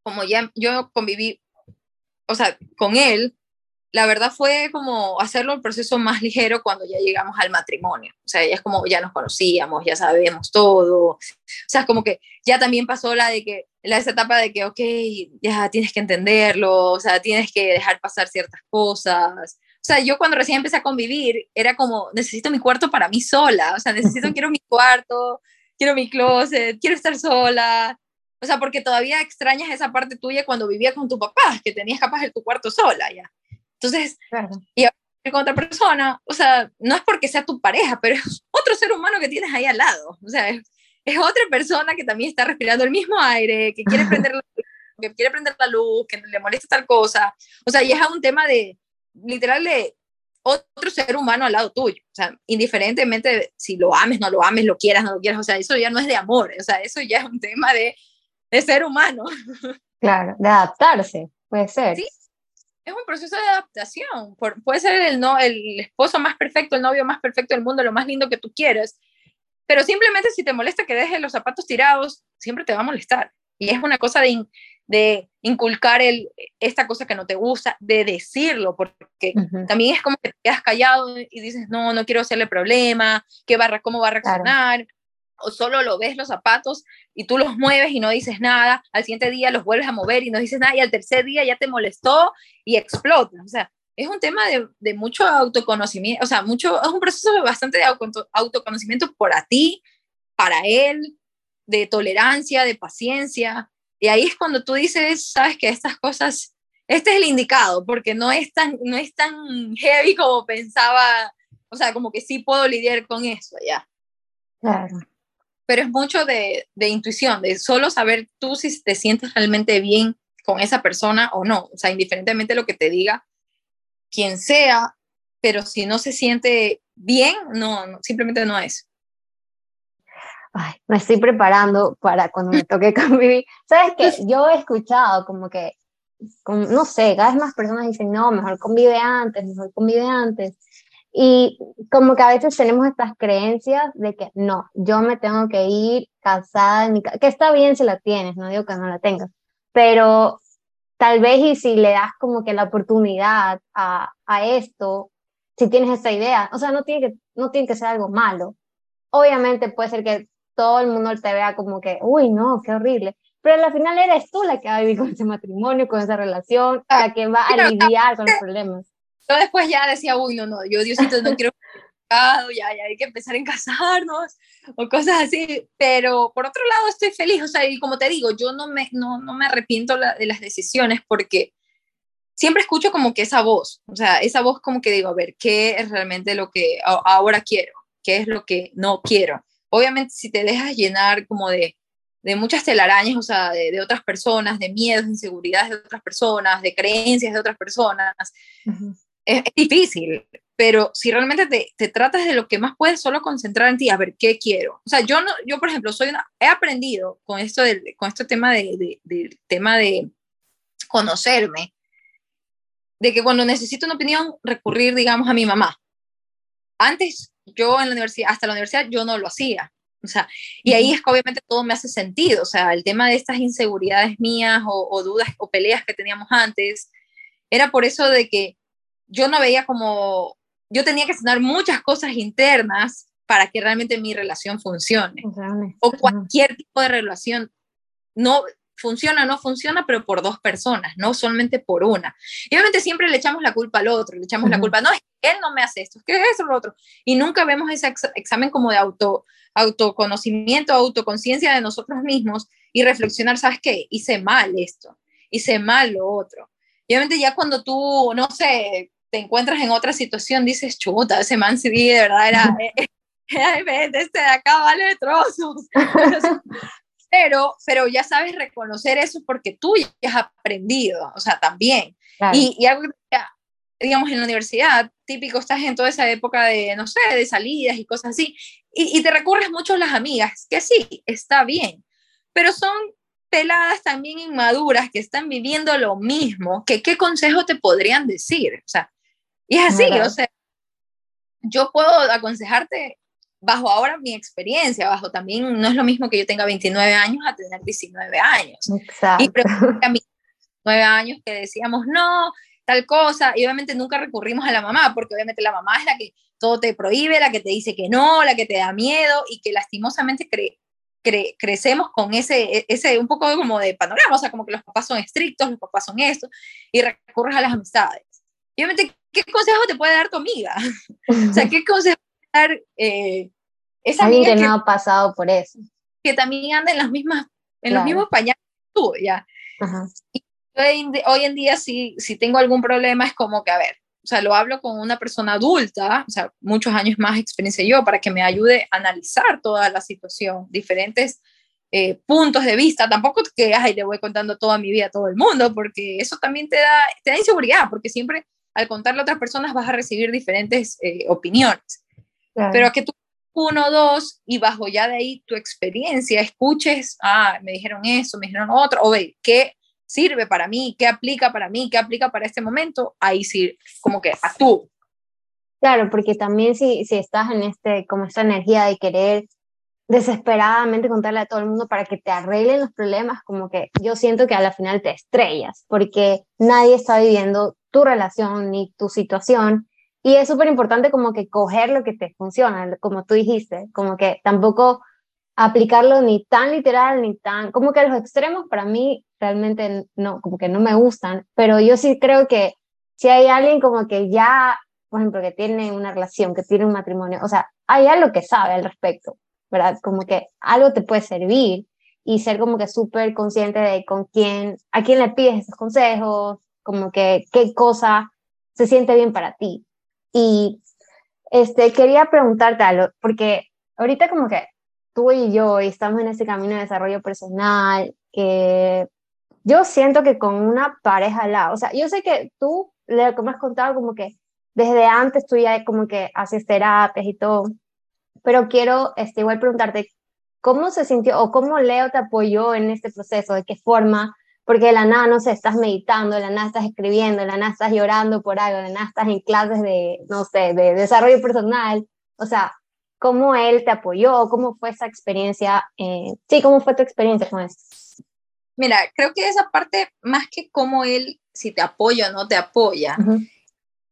como ya yo conviví, o sea, con él, la verdad fue como hacerlo el proceso más ligero cuando ya llegamos al matrimonio. O sea, ya es como ya nos conocíamos, ya sabemos todo. O sea, es como que ya también pasó la de que, la esa etapa de que, ok, ya tienes que entenderlo, o sea, tienes que dejar pasar ciertas cosas. O sea, yo cuando recién empecé a convivir, era como, necesito mi cuarto para mí sola. O sea, necesito, quiero mi cuarto, quiero mi closet, quiero estar sola. O sea, porque todavía extrañas esa parte tuya cuando vivía con tu papá, que tenías capaz de tu cuarto sola ya. Entonces, y con otra persona, o sea, no es porque sea tu pareja, pero es otro ser humano que tienes ahí al lado. O sea, es, otra persona que también está respirando el mismo aire, que quiere prender la, que quiere prender la luz, que le molesta tal cosa. O sea, y es un tema de, literal, de otro ser humano al lado tuyo. O sea, indiferentemente si lo ames, no lo ames, lo quieras, no lo quieras. O sea, eso ya no es de amor. O sea, eso ya es un tema de, de ser humano. Claro, de adaptarse, puede ser. Sí, es un proceso de adaptación. puede ser el, no, el esposo más perfecto, el novio más perfecto del mundo, lo más lindo que tú quieres, pero simplemente si te molesta que dejes los zapatos tirados, siempre te va a molestar. Y es una cosa de, de inculcar el, esta cosa que no te gusta, de decirlo, porque también es como que te quedas callado y dices, no, no quiero hacerle problema, ¿qué barra, ¿cómo va a reaccionar? O solo lo ves los zapatos y tú los mueves y no dices nada, al siguiente día los vuelves a mover y no dices nada y al tercer día ya te molestó y explota. O sea, es un tema de, de mucho autoconocimiento, o sea, mucho, es un proceso bastante de autoconocimiento para ti, para él, de tolerancia, de paciencia. Y ahí es cuando tú dices, sabes que estas cosas, este es el indicado, porque no es tan, no es tan heavy como pensaba, o sea, como que sí puedo lidiar con eso ya. Claro pero es mucho de, de, intuición, de solo saber tú si te sientes realmente bien con esa persona o no, o sea, indiferentemente de lo que te diga quien sea, pero si no se siente bien, no, simplemente no es. Ay, me estoy preparando para cuando me toque convivir. Sabes que yo he escuchado como que, no sé, cada vez más personas dicen, no, mejor convive antes, mejor convive antes. Y como que a veces tenemos estas creencias de que no, yo me tengo que ir casada, en mi que está bien si la tienes, no digo que no la tengas, pero tal vez y si le das como que la oportunidad a, a esto, si tienes esa idea, o sea, no tiene, que, no tiene que ser algo malo. Obviamente puede ser que todo el mundo te vea como que, uy, no, qué horrible, pero al final eres tú la que va a vivir con ese matrimonio, con esa relación, la que va a lidiar con los problemas yo después ya decía, uy, no, no, yo Diosito no quiero ya, ya hay que empezar en casarnos o cosas así, pero por otro lado estoy feliz, o sea, y como te digo, yo no me, no, no me arrepiento de las decisiones porque siempre escucho como que esa voz, o sea, esa voz como que digo, a ver, ¿qué es realmente lo que ahora quiero? ¿Qué es lo que no quiero? Obviamente si te dejas llenar como de, de muchas telarañas, o sea, de, de, otras personas, de miedos, inseguridades de otras personas, de creencias de otras personas, es, difícil, pero si realmente te, te, tratas de lo que más puedes solo concentrar en ti, a ver, ¿qué quiero? O sea, yo, no, yo por ejemplo, soy una, he aprendido con esto del, con este tema de, de, tema de conocerme, de que cuando necesito una opinión, recurrir, digamos, a mi mamá. Antes, yo en la universidad, hasta la universidad, yo no lo hacía. O sea, y ahí es que obviamente todo me hace sentido. O sea, el tema de estas inseguridades mías o, o dudas o peleas que teníamos antes, era por eso de que yo no veía como, yo tenía que sanar muchas cosas internas para que realmente mi relación funcione. O cualquier tipo de relación. No, funciona no funciona, pero por dos personas, no solamente por una. Y obviamente siempre le echamos la culpa al otro, le echamos la culpa, no, es que él no me hace esto, es que es eso, lo otro. Y nunca vemos ese examen como de auto, autoconocimiento, autoconciencia de nosotros mismos y reflexionar, ¿sabes qué? Hice mal esto, hice mal lo otro. Y obviamente ya cuando tú, no sé, te encuentras en otra situación, dices, chuta, ese man sí, de verdad era, era este de acá vale trozos. pero, pero ya sabes reconocer eso porque tú ya has aprendido, o sea, también. Y, y, algo digamos, en la universidad, típico, estás en toda esa época de, no sé, de salidas y cosas así, y, y te recurres mucho a las amigas, que sí, está bien, pero son peladas también inmaduras que están viviendo lo mismo, que qué consejo te podrían decir, o sea, y es así, o sea, yo puedo aconsejarte bajo ahora mi experiencia, bajo también, no es lo mismo que yo tenga 29 años a tener 19 años. Exacto. Y a mis 9 años que decíamos, no, tal cosa, y obviamente nunca recurrimos a la mamá, porque obviamente la mamá es la que todo te prohíbe, la que te dice que no, la que te da miedo, y que lastimosamente crecemos con ese, ese un poco como de panorama, o sea, como que los papás son estrictos, los papás son esto, y recurres a las amistades. Y obviamente, ¿qué consejo te puede dar tu amiga? o sea, ¿qué consejo eh, esa Alguien que, no ha pasado por eso. Que también anda en, las mismas, en los mismos pañales que tú, ya. Y hoy, en día, si, si tengo algún problema, es como que, a ver, o sea, lo hablo con una persona adulta, o sea, muchos años más experiencia yo, para que me ayude a analizar toda la situación, diferentes eh, puntos de vista. Tampoco que, ay, le voy contando toda mi vida a todo el mundo, porque eso también te da, te da inseguridad, porque siempre al contarle a otras personas vas a recibir diferentes eh, opiniones. Pero que tú uno, dos, y bajo ya de ahí tu experiencia, escuches, ah, me dijeron eso, me dijeron otro, o ve, ¿qué sirve para mí? ¿Qué aplica para mí? ¿Qué aplica para este momento? Ahí sí, como que actúo. Claro, porque también si, si estás en este, como esta energía de querer desesperadamente contarle a todo el mundo para que te arreglen los problemas, como que yo siento que a la final te estrellas, porque nadie está viviendo tu relación ni tu situación y es súper importante como que coger lo que te funciona, como tú dijiste, como que tampoco aplicarlo ni tan literal ni tan, como que los extremos para mí realmente no, como que no me gustan, pero yo sí creo que si hay alguien como que ya, por ejemplo, que tiene una relación, que tiene un matrimonio, o sea, hay algo que sabe al respecto, ¿verdad? Como que algo te puede servir y ser como que súper consciente de con quién, a quién le pides esos consejos, como que qué cosa se siente bien para ti. Y este, quería preguntarte algo, porque ahorita como que tú y yo estamos en este camino de desarrollo personal, que yo siento que con una pareja al lado, o sea, yo sé que tú, lo que me has contado, como que desde antes tú ya como que haces terapias y todo, pero quiero este, igual preguntarte, ¿cómo se sintió o cómo Leo te apoyó en este proceso? ¿De qué forma? Porque de la nada, no sé, estás meditando, de la nada estás escribiendo, de la nada estás llorando por algo, de la nada estás en clases de, no sé, de desarrollo personal, o sea, ¿cómo él te apoyó? ¿Cómo fue esa experiencia? Eh, sí, ¿cómo fue tu experiencia con esto? Mira, creo que esa parte, más que cómo él, si te apoya o no te apoya,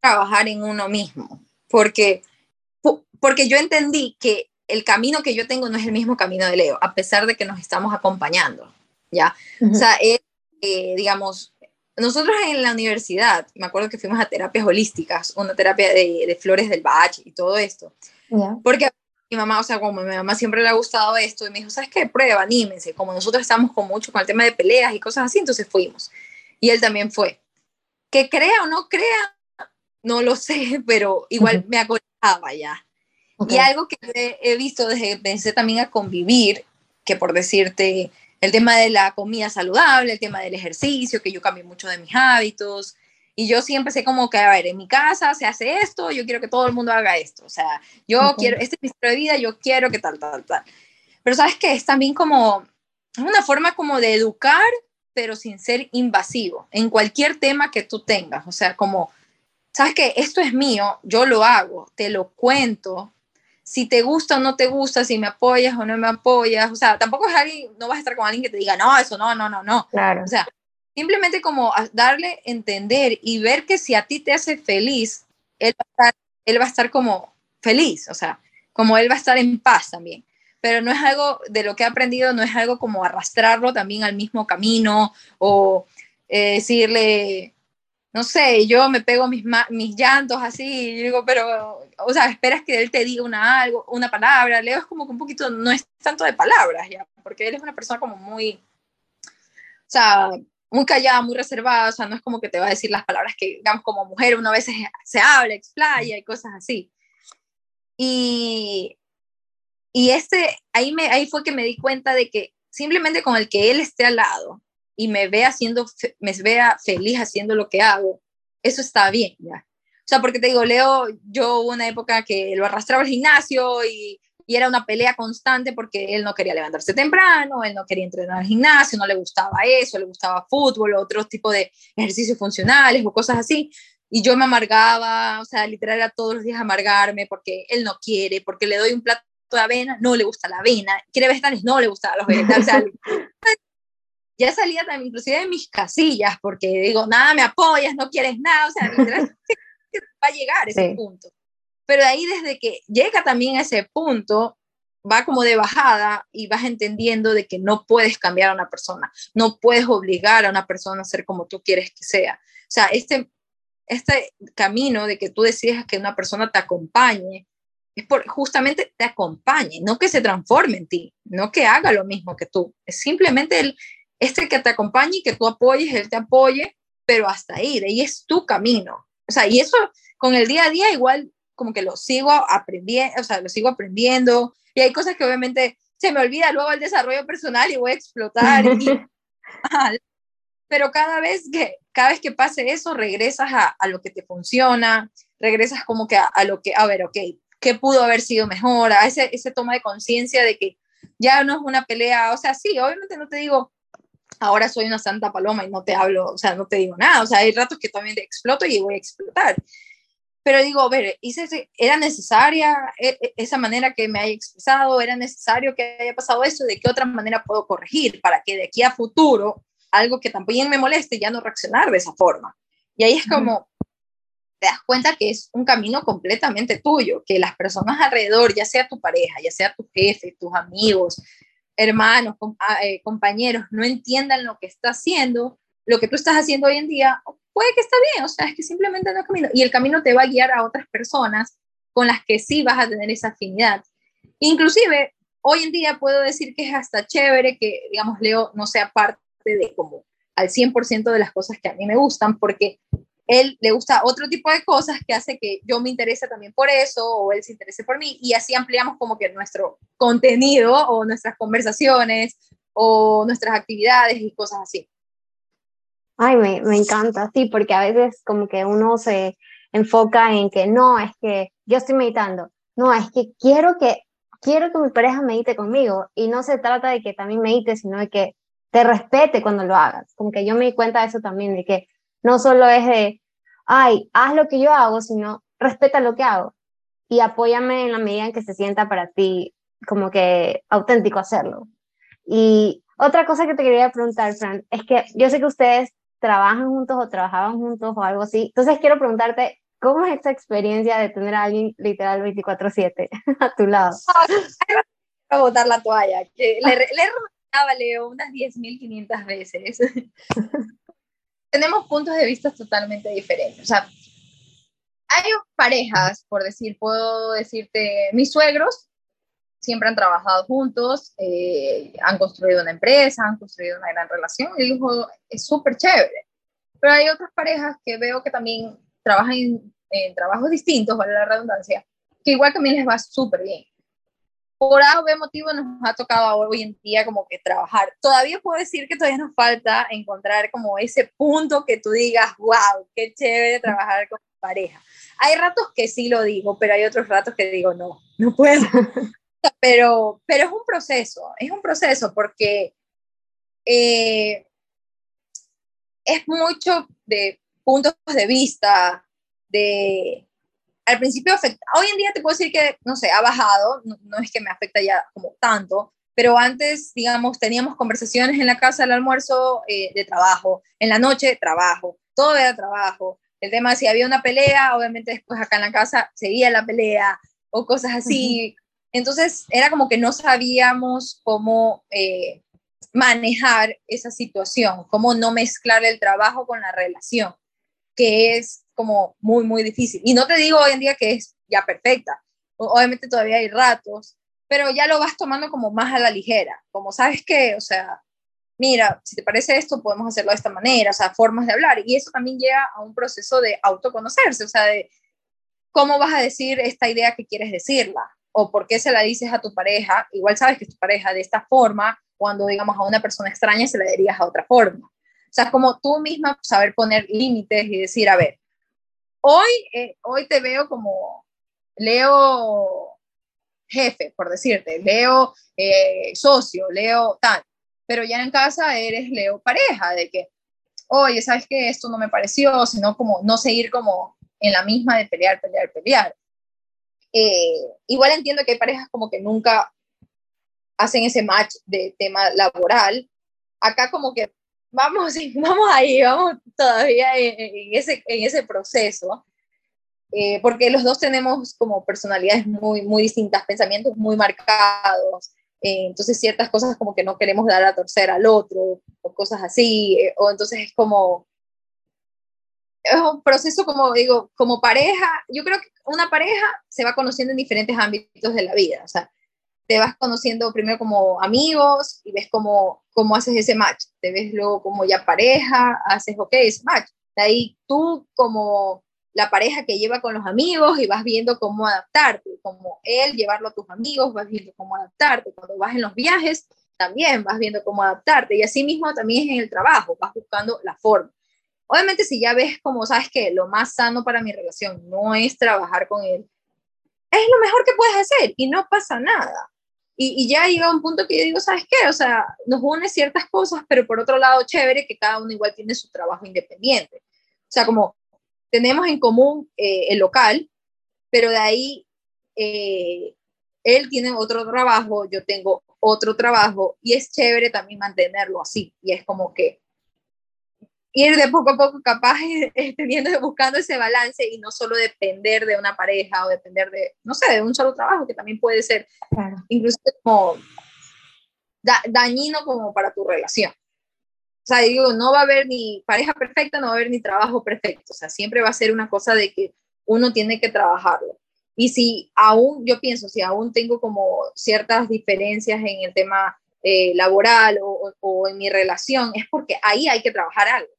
trabajar en uno mismo, porque, porque yo entendí que el camino que yo tengo no es el mismo camino de Leo, a pesar de que nos estamos acompañando, ¿ya? O sea, él eh, digamos, nosotros en la universidad, me acuerdo que fuimos a terapias holísticas, una terapia de, flores del Bach y todo esto, porque mi mamá, o sea, como mi mamá siempre le ha gustado esto, y me dijo, ¿sabes qué? Prueba, anímense, como nosotros estamos con mucho con el tema de peleas y cosas así, entonces fuimos. Y él también fue. Que crea o no crea, no lo sé, pero igual me acordaba ya. Y algo que he visto desde que empecé también a convivir, que por decirte, el tema de la comida saludable, el tema del ejercicio, que yo cambié mucho de mis hábitos, Y yo siempre sé como que, a ver, en mi casa se hace esto, yo quiero que todo el mundo haga esto. O sea, yo quiero, este es mi estilo de vida, yo quiero que tal, tal, tal. Pero sabes que es también como, es una forma como de educar, pero sin ser invasivo, en cualquier tema que tú tengas. O sea, como, sabes que esto es mío, yo lo hago, te lo cuento. Si te gusta o no te gusta, si me apoyas o no me apoyas. O sea, tampoco es alguien, no vas a estar con alguien que te diga, no, eso no, no, no, no. Claro. O sea, simplemente como darle entender y ver que si a ti te hace feliz, él va a estar, él va a estar como feliz, o sea, como él va a estar en paz también. Pero no es algo de lo que he aprendido, no es algo como arrastrarlo también al mismo camino o eh, decirle, no sé, yo me pego mis, mis llantos así, y digo, pero, o sea, esperas que él te diga una, algo, una palabra, Leo es como que un poquito, no es tanto de palabras ya, porque él es una persona como muy, o sea, muy callada, muy reservada, o sea, no es como que te va a decir las palabras que, digamos, como mujer uno a veces se habla, explaya y cosas así. Y, y este, ahí, me, ahí fue que me di cuenta de que simplemente con el que él esté al lado y me vea haciendo, me vea feliz haciendo lo que hago, eso está bien, ya. O sea, porque te digo, Leo, yo hubo una época que lo arrastraba al gimnasio y y era una pelea constante porque él no quería levantarse temprano, él no quería entrenar al gimnasio, no le gustaba eso, le gustaba fútbol, otros tipos de ejercicios funcionales o cosas así. Y yo me amargaba, o sea, literal era todos los días amargarme porque él no quiere, porque le doy un plato de avena, no le gusta la avena, quiere vegetales, no le gusta los vegetales. ya salía también inclusive de mis casillas porque digo, nada, me apoyas, no quieres nada, o sea, literal, va a llegar ese punto. Pero ahí desde que llega también a ese punto, va como de bajada y vas entendiendo de que no puedes cambiar a una persona, no puedes obligar a una persona a ser como tú quieres que sea. O sea, este, este camino de que tú decidas que una persona te acompañe, es por justamente te acompañe, no que se transforme en ti, no que haga lo mismo que tú. Es simplemente el, este que te acompañe y que tú apoyes, él te apoye, pero hasta ahí, de ahí es tu camino. O sea, y eso con el día a día igual como que lo sigo aprendiendo, o sea, lo sigo aprendiendo y hay cosas que obviamente se me olvida luego el desarrollo personal y voy a explotar. pero cada vez que, cada vez que pase eso, regresas a, a lo que te funciona, regresas como que a, a, lo que, a ver, ok, ¿qué pudo haber sido mejor? A ese, ese toma de conciencia de que ya no es una pelea, o sea, sí, obviamente no te digo, ahora soy una santa paloma y no te hablo, o sea, no te digo nada, o sea, hay ratos que también exploto y voy a explotar, pero digo, a ver, ¿era necesaria e, e, esa manera que me haya expresado? ¿Era necesario que haya pasado eso? ¿De qué otra manera puedo corregir para que de aquí a futuro algo que también me moleste ya no reaccionar de esa forma? Y ahí es como, te das cuenta que es un camino completamente tuyo, que las personas alrededor, ya sea tu pareja, ya sea tu jefe, tus amigos, hermanos, ah, eh, compañeros, no entiendan lo que estás haciendo, lo que tú estás haciendo hoy en día, puede que está bien, o sea, es que simplemente no es camino. Y el camino te va a guiar a otras personas con las que sí vas a tener esa afinidad. Inclusive, hoy en día puedo decir que es hasta chévere que, digamos, Leo no sea parte de como al 100% de las cosas que a mí me gustan, porque él le gusta otro tipo de cosas que hace que yo me interese también por eso o él se interese por mí y así ampliamos como que nuestro contenido o nuestras conversaciones o nuestras actividades y cosas así. Ay, me, me encanta, sí, porque a veces como que uno se enfoca en que no, es que yo estoy meditando, no, es que quiero que quiero que mi pareja medite conmigo y no se trata de que también medite, sino de que te respete cuando lo hagas. Como que yo me di cuenta de eso también, de que no solo es de, ay, haz lo que yo hago, sino respeta lo que hago y apóyame en la medida en que se sienta para ti como que auténtico hacerlo. Y otra cosa que te quería preguntar, Fran, es que yo sé que ustedes trabajan juntos o trabajaban juntos o algo así. Entonces quiero preguntarte, ¿cómo es esa experiencia de tener a alguien literal 24/7 a tu lado? a botar la toalla, que le, le Leo unas 10.500 veces. Tenemos puntos de vista totalmente diferentes. O sea, hay parejas, por decir, puedo decirte, mis suegros siempre han trabajado juntos, eh, han construido una empresa, han construido una gran relación y dijo, es súper chévere. Pero hay otras parejas que veo que también trabajan en, trabajos distintos, vale la redundancia, que igual también les va súper bien. Por algo motivo nos ha tocado hoy en día como que trabajar. Todavía puedo decir que todavía nos falta encontrar como ese punto que tú digas, wow, qué chévere trabajar con pareja. Hay ratos que sí lo digo, pero hay otros ratos que digo, no, no puedo. pero, pero es un proceso, es un proceso porque eh, es mucho de puntos de vista, de, al principio afecta, hoy en día te puedo decir que, no sé, ha bajado, no, es que me afecta ya como tanto, pero antes, digamos, teníamos conversaciones en la casa del almuerzo eh, de trabajo, en la noche trabajo, todo era trabajo. El tema si había una pelea, obviamente después acá en la casa seguía la pelea o cosas así. Entonces era como que no sabíamos cómo eh, manejar esa situación, cómo no mezclar el trabajo con la relación, que es como muy, muy difícil. Y no te digo hoy en día que es ya perfecta, obviamente todavía hay ratos, pero ya lo vas tomando como más a la ligera, como sabes que, o sea, mira, si te parece esto, podemos hacerlo de esta manera, o sea, formas de hablar. Y eso también lleva a un proceso de autoconocerse, o sea, de cómo vas a decir esta idea que quieres decirla, o por qué se la dices a tu pareja, igual sabes que tu pareja de esta forma, cuando digamos a una persona extraña se la dirías a otra forma. O sea, como tú misma saber poner límites y decir, a ver, hoy, eh, hoy te veo como Leo jefe, por decirte, Leo eh, socio, Leo tal, pero ya en casa eres Leo pareja, de que, oye, ¿sabes qué? Esto no me pareció, sino como no seguir como en la misma de pelear, pelear, pelear. Eh, igual entiendo que hay parejas como que nunca hacen ese match de tema laboral. Acá como que vamos, vamos ahí, vamos todavía en, ese, en ese proceso, eh, porque los dos tenemos como personalidades muy, muy distintas, pensamientos muy marcados, eh, entonces ciertas cosas como que no queremos dar a torcer al otro, o cosas así, eh, o entonces es como, es un proceso como digo, como pareja, yo creo que una pareja se va conociendo en diferentes ámbitos de la vida, o sea, te vas conociendo primero como amigos y ves cómo, cómo haces ese match. Te ves luego como ya pareja, haces, ok, ese match. De ahí tú como la pareja que lleva con los amigos y vas viendo cómo adaptarte, como él llevarlo a tus amigos, vas viendo cómo adaptarte. Cuando vas en los viajes, también vas viendo cómo adaptarte. Y así mismo también en el trabajo, vas buscando la forma. Obviamente si ya ves como, sabes que lo más sano para mi relación no es trabajar con él, es lo mejor que puedes hacer y no pasa nada. Y, ya llega un punto que yo digo, ¿sabes qué? O sea, nos une ciertas cosas, pero por otro lado, chévere que cada uno igual tiene su trabajo independiente. O sea, como tenemos en común eh, el local, pero de ahí eh, él tiene otro trabajo, yo tengo otro trabajo, y es chévere también mantenerlo así. Y es como que ir de poco a poco capaz teniendo, buscando ese balance y no solo depender de una pareja o depender de, no sé, de un solo trabajo, que también puede ser incluso como dañino como para tu relación. O sea, digo, no va a haber ni pareja perfecta, no va a haber ni trabajo perfecto. O sea, siempre va a ser una cosa de que uno tiene que trabajarlo. Y si aún, yo pienso, si aún tengo como ciertas diferencias en el tema eh, laboral o, o, en mi relación, es porque ahí hay que trabajar algo.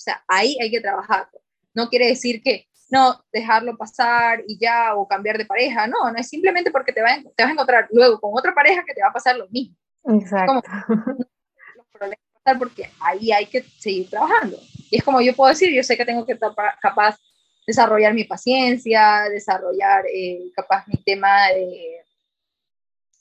O sea, ahí hay que trabajar. No quiere decir que no, dejarlo pasar y ya, o cambiar de pareja. No, no es simplemente porque te, te vas a encontrar luego con otra pareja que te va a pasar lo mismo. Exacto. los problemas pasar porque ahí hay que seguir trabajando. Y es como yo puedo decir, yo sé que tengo que estar capaz desarrollar mi paciencia, desarrollar eh, capaz mi tema de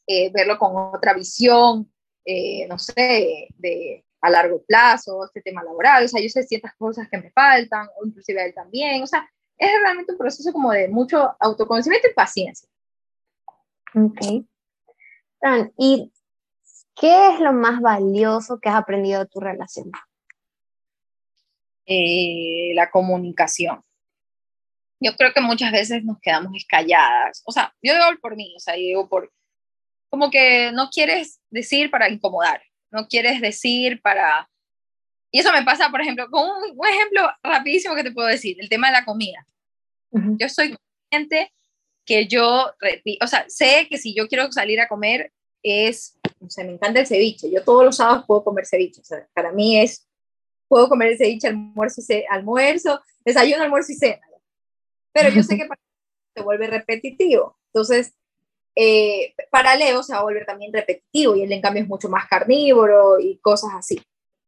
eh, verlo con otra visión, eh, no sé, de a largo plazo, este tema laboral, o sea, yo sé ciertas cosas que me faltan, o inclusive él también, o sea, es realmente un proceso como de mucho autoconocimiento y paciencia. Ok. ¿Y qué es lo más valioso que has aprendido de tu relación? Eh, la comunicación. Yo creo que muchas veces nos quedamos escalladas, o sea, yo digo por mí, o sea, yo digo por, como que no quieres decir para incomodar, no quieres decir para... Y eso me pasa, por ejemplo, con un, ejemplo rapidísimo que te puedo decir, el tema de la comida. Yo soy consciente que yo, o sea, sé que si yo quiero salir a comer es, o sea, me encanta el ceviche. Yo todos los sábados puedo comer ceviche. O sea, para mí es, puedo comer el ceviche almuerzo, y almuerzo, desayuno, almuerzo y cena. Pero yo sé que para se vuelve repetitivo. Entonces, eh, para Leo se va a volver también repetitivo y él en cambio es mucho más carnívoro y cosas así.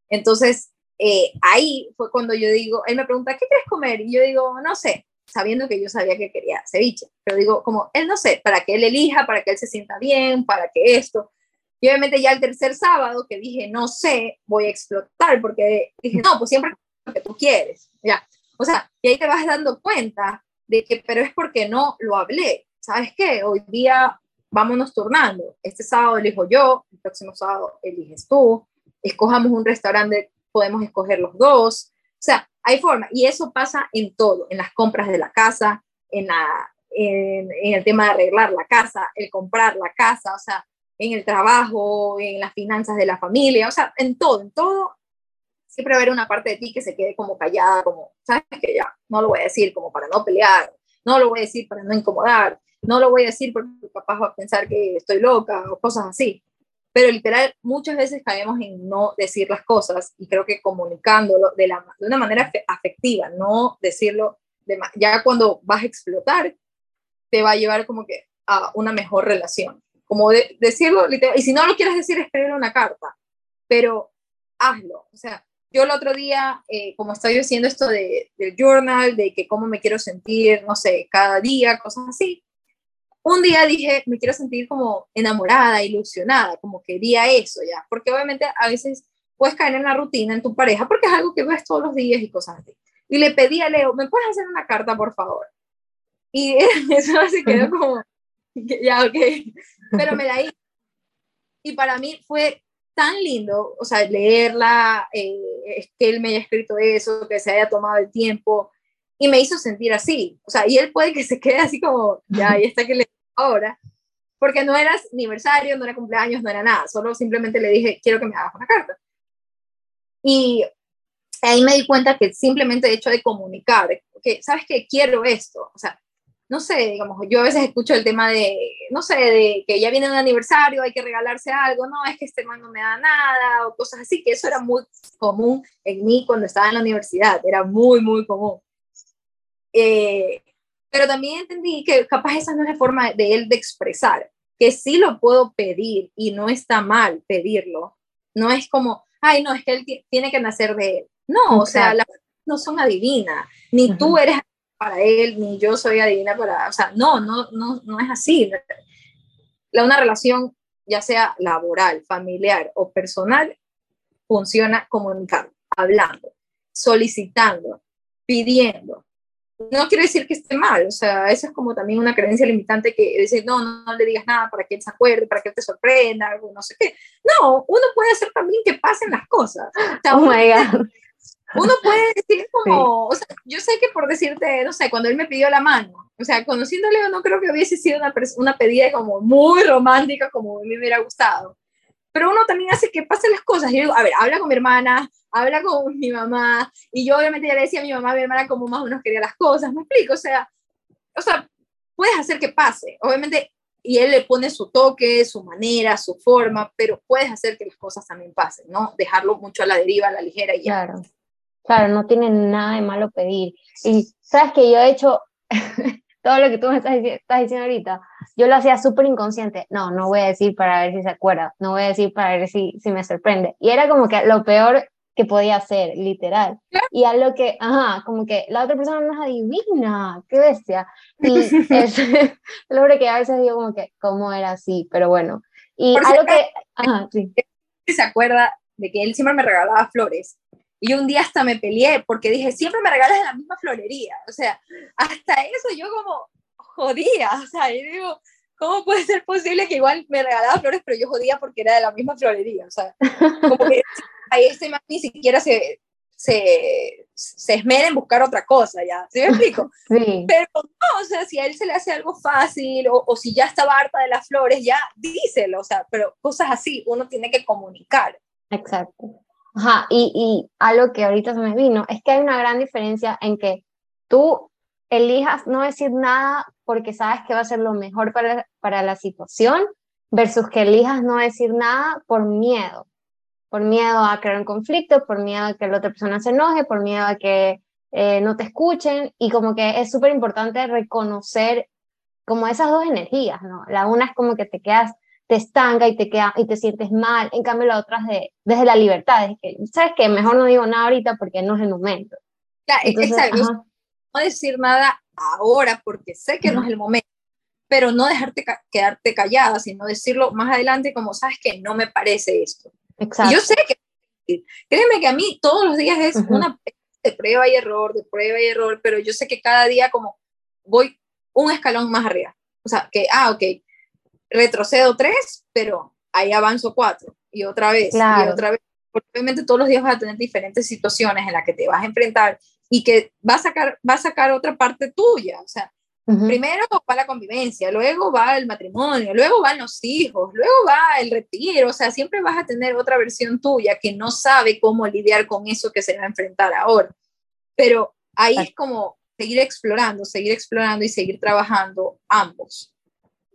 Entonces, eh, ahí fue cuando yo digo, él me pregunta, ¿qué quieres comer? Y yo digo, no sé, sabiendo que yo sabía que quería ceviche, pero digo, como, él no sé, para que él elija, para que él se sienta bien, para que esto. Y obviamente ya el tercer sábado que dije, no sé, voy a explotar, porque dije, no, pues siempre lo que tú quieres, ya. O sea, y ahí te vas dando cuenta de que, pero es porque no lo hablé. ¿Sabes qué? Hoy día vámonos turnando. Este sábado elijo yo, el próximo sábado eliges tú, escojamos un restaurante, podemos escoger los dos. O sea, hay forma. Y eso pasa en todo, en las compras de la casa, en, la, en, en el tema de arreglar la casa, el comprar la casa, o sea, en el trabajo, en las finanzas de la familia, o sea, en todo, en todo, siempre va a haber una parte de ti que se quede como callada, como, sabes que ya, no lo voy a decir como para no pelear, no lo voy a decir para no incomodar, no lo voy a decir porque papá va a pensar que estoy loca o cosas así. Pero literal, muchas veces caemos en no decir las cosas y creo que comunicándolo de, la, de una manera afectiva, no decirlo, de, ya cuando vas a explotar, te va a llevar como que a una mejor relación como de, decirlo, y si no lo quieres decir, escribir una carta, pero hazlo. O sea, yo el otro día, eh, como estoy haciendo esto de, del journal, de que cómo me quiero sentir, no sé, cada día, cosas así, un día dije, me quiero sentir como enamorada, ilusionada, como quería eso ya, porque obviamente a veces puedes caer en la rutina en tu pareja, porque es algo que ves todos los días y cosas así. Y le pedí a Leo, ¿me puedes hacer una carta, por favor? Y eso se quedó como, ya, ok, pero me la hice. Y para mí fue tan lindo, o sea, leerla, eh, que él me haya escrito eso, que se haya tomado el tiempo, y me hizo sentir así. O sea, y él puede que se quede así como, ya, ahí está que le ahora, porque no era aniversario, no era cumpleaños, no era nada, solo simplemente le dije, quiero que me hagas una carta. Y ahí me di cuenta que simplemente el hecho de comunicar, que, ¿sabes que Quiero esto, o sea, no sé, digamos, yo a veces escucho el tema de, no sé, de que ya viene un aniversario, hay que regalarse algo, no, es que este man no me da nada, o cosas así, que eso era muy común en mí cuando estaba en la universidad, era muy, muy común. Eh, pero también entendí que capaz esa no es la forma de él de expresar, que sí lo puedo pedir y no está mal pedirlo. No es como, ay, no, es que él tiene que nacer de él. No, o sea, las no son adivinas, ni tú eres para él, ni yo soy adivina para, o sea, no, no, no, no es así. La, una relación, ya sea laboral, familiar o personal, funciona comunicando, hablando, solicitando, pidiendo. No quiere decir que esté mal, o sea, eso es como también una creencia limitante que dice, no, no, no le digas nada para que él se acuerde, para que él te sorprenda, algo, no sé qué. No, uno puede hacer también que pasen las cosas. oh my God uno puede decir como, o sea, yo sé que por decirte, no sé, cuando él me pidió la mano, o sea, conociéndole no creo que hubiese sido una, una pedida como muy romántica como me hubiera gustado. Pero uno también hace que pasen las cosas. Yo digo, a ver, habla con mi hermana, habla con mi mamá, y yo obviamente ya le decía a mi mamá, a mi hermana, cómo más o menos quería las cosas, me explico, o sea, o sea, puedes hacer que pase. Obviamente, y él le pone su toque, su manera, su forma, pero puedes hacer que las cosas también pasen, ¿no? Dejarlo mucho a la deriva, a la ligera y ya. Claro. Claro, no tiene nada de malo pedir. Y sabes que yo he hecho todo lo que tú me estás, diciendo ahorita, yo lo hacía súper inconsciente. No, no voy a decir para ver si se acuerda, no voy a decir para ver si, si me sorprende. Y era como que lo peor que podía hacer, literal. Y a lo que, ajá, como que la otra persona no es adivina, qué bestia. Y es lo que a veces digo como que, ¿cómo era así? Pero bueno. Y a lo que, ajá, sí. Se acuerda de que él siempre me regalaba flores y un día hasta me peleé porque dije, siempre me regalas la misma florería. O sea, hasta eso yo como jodía. O sea, yo digo, ¿cómo puede ser posible que igual me regalaba flores, pero yo jodía porque era de la misma florería? O sea, como que ahí este man ni siquiera se, se, se esmera en buscar otra cosa, ¿ya? ¿Sí me explico? Sí. Pero no, o sea, si a él se le hace algo fácil o, o si ya estaba harta de las flores, ya díselo, o sea, pero cosas así uno tiene que comunicar. Exacto. Ajá, y, y algo que ahorita se me vino es que hay una gran diferencia en que tú elijas no decir nada porque sabes que va a ser lo mejor para, para la situación versus que elijas no decir nada por miedo, por miedo a crear un conflicto, por miedo a que la otra persona se enoje, por miedo a que eh, no te escuchen y como que es súper importante reconocer como esas dos energías, ¿no? La una es como que te quedas, te estanca y te, queda, y te sientes mal, en cambio la otra es de, desde la libertad, es que, ¿sabes qué? Mejor no digo nada ahorita porque no es el momento. Claro, exacto. No decir nada ahora porque sé que no es el momento, pero no dejarte quedarte callada, sino decirlo más adelante como, ¿sabes qué? No me parece esto. Exacto. yo sé que, créeme que a mí todos los días es una de prueba y error, de prueba y error, pero yo sé que cada día como voy un escalón más arriba. O sea, que, ah, ok, retrocedo tres, pero ahí avanzo cuatro, y otra vez, y otra vez. Porque obviamente todos los días vas a tener diferentes situaciones en las que te vas a enfrentar y que va a sacar, va a sacar otra parte tuya. O sea, primero va la convivencia, luego va el matrimonio, luego van los hijos, luego va el retiro. O sea, siempre vas a tener otra versión tuya que no sabe cómo lidiar con eso que se va a enfrentar ahora. Pero ahí es como seguir explorando, seguir explorando y seguir trabajando ambos.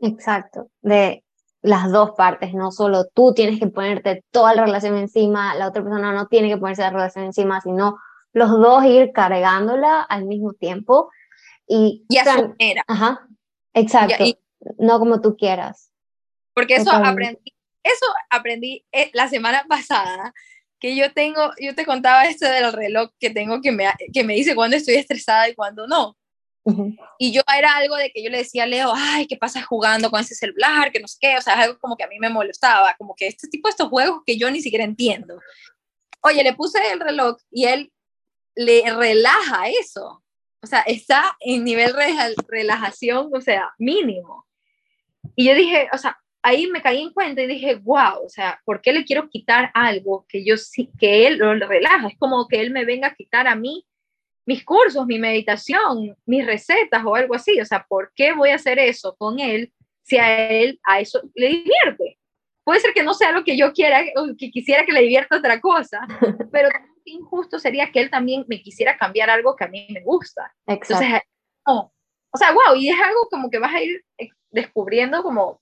Exacto, de las dos partes, no solo tú tienes que ponerte toda la relación encima, la otra persona no tiene que ponerse la relación encima, sino los dos ir cargándola al mismo tiempo y, y a su manera. Ajá, exacto, no como tú quieras. Porque eso aprendí, eso aprendí eh, la semana pasada que yo tengo, yo te contaba esto del reloj que tengo que me, que me dice cuando estoy estresada y cuando no. Y yo era algo de que yo le decía a Leo, ay, ¿qué pasa jugando con ese celular? Que no sé qué, o sea, algo como que a mí me molestaba, como que este tipo de estos juegos que yo ni siquiera entiendo. Oye, le puse el reloj y él le relaja eso. O sea, está en nivel de relajación, o sea, mínimo. Y yo dije, o sea, ahí me caí en cuenta y dije, wow, o sea, ¿por qué le quiero quitar algo que yo sí, que él lo relaja? Es como que él me venga a quitar a mí mis cursos, mi meditación, mis recetas o algo así. O sea, ¿por qué voy a hacer eso con él si a él a eso le divierte? Puede ser que no sea lo que yo quiera o que quisiera que le divierta otra cosa, pero injusto sería que él también me quisiera cambiar algo que a mí me gusta. Exacto. Entonces, o sea, wow, y es algo como que vas a ir descubriendo como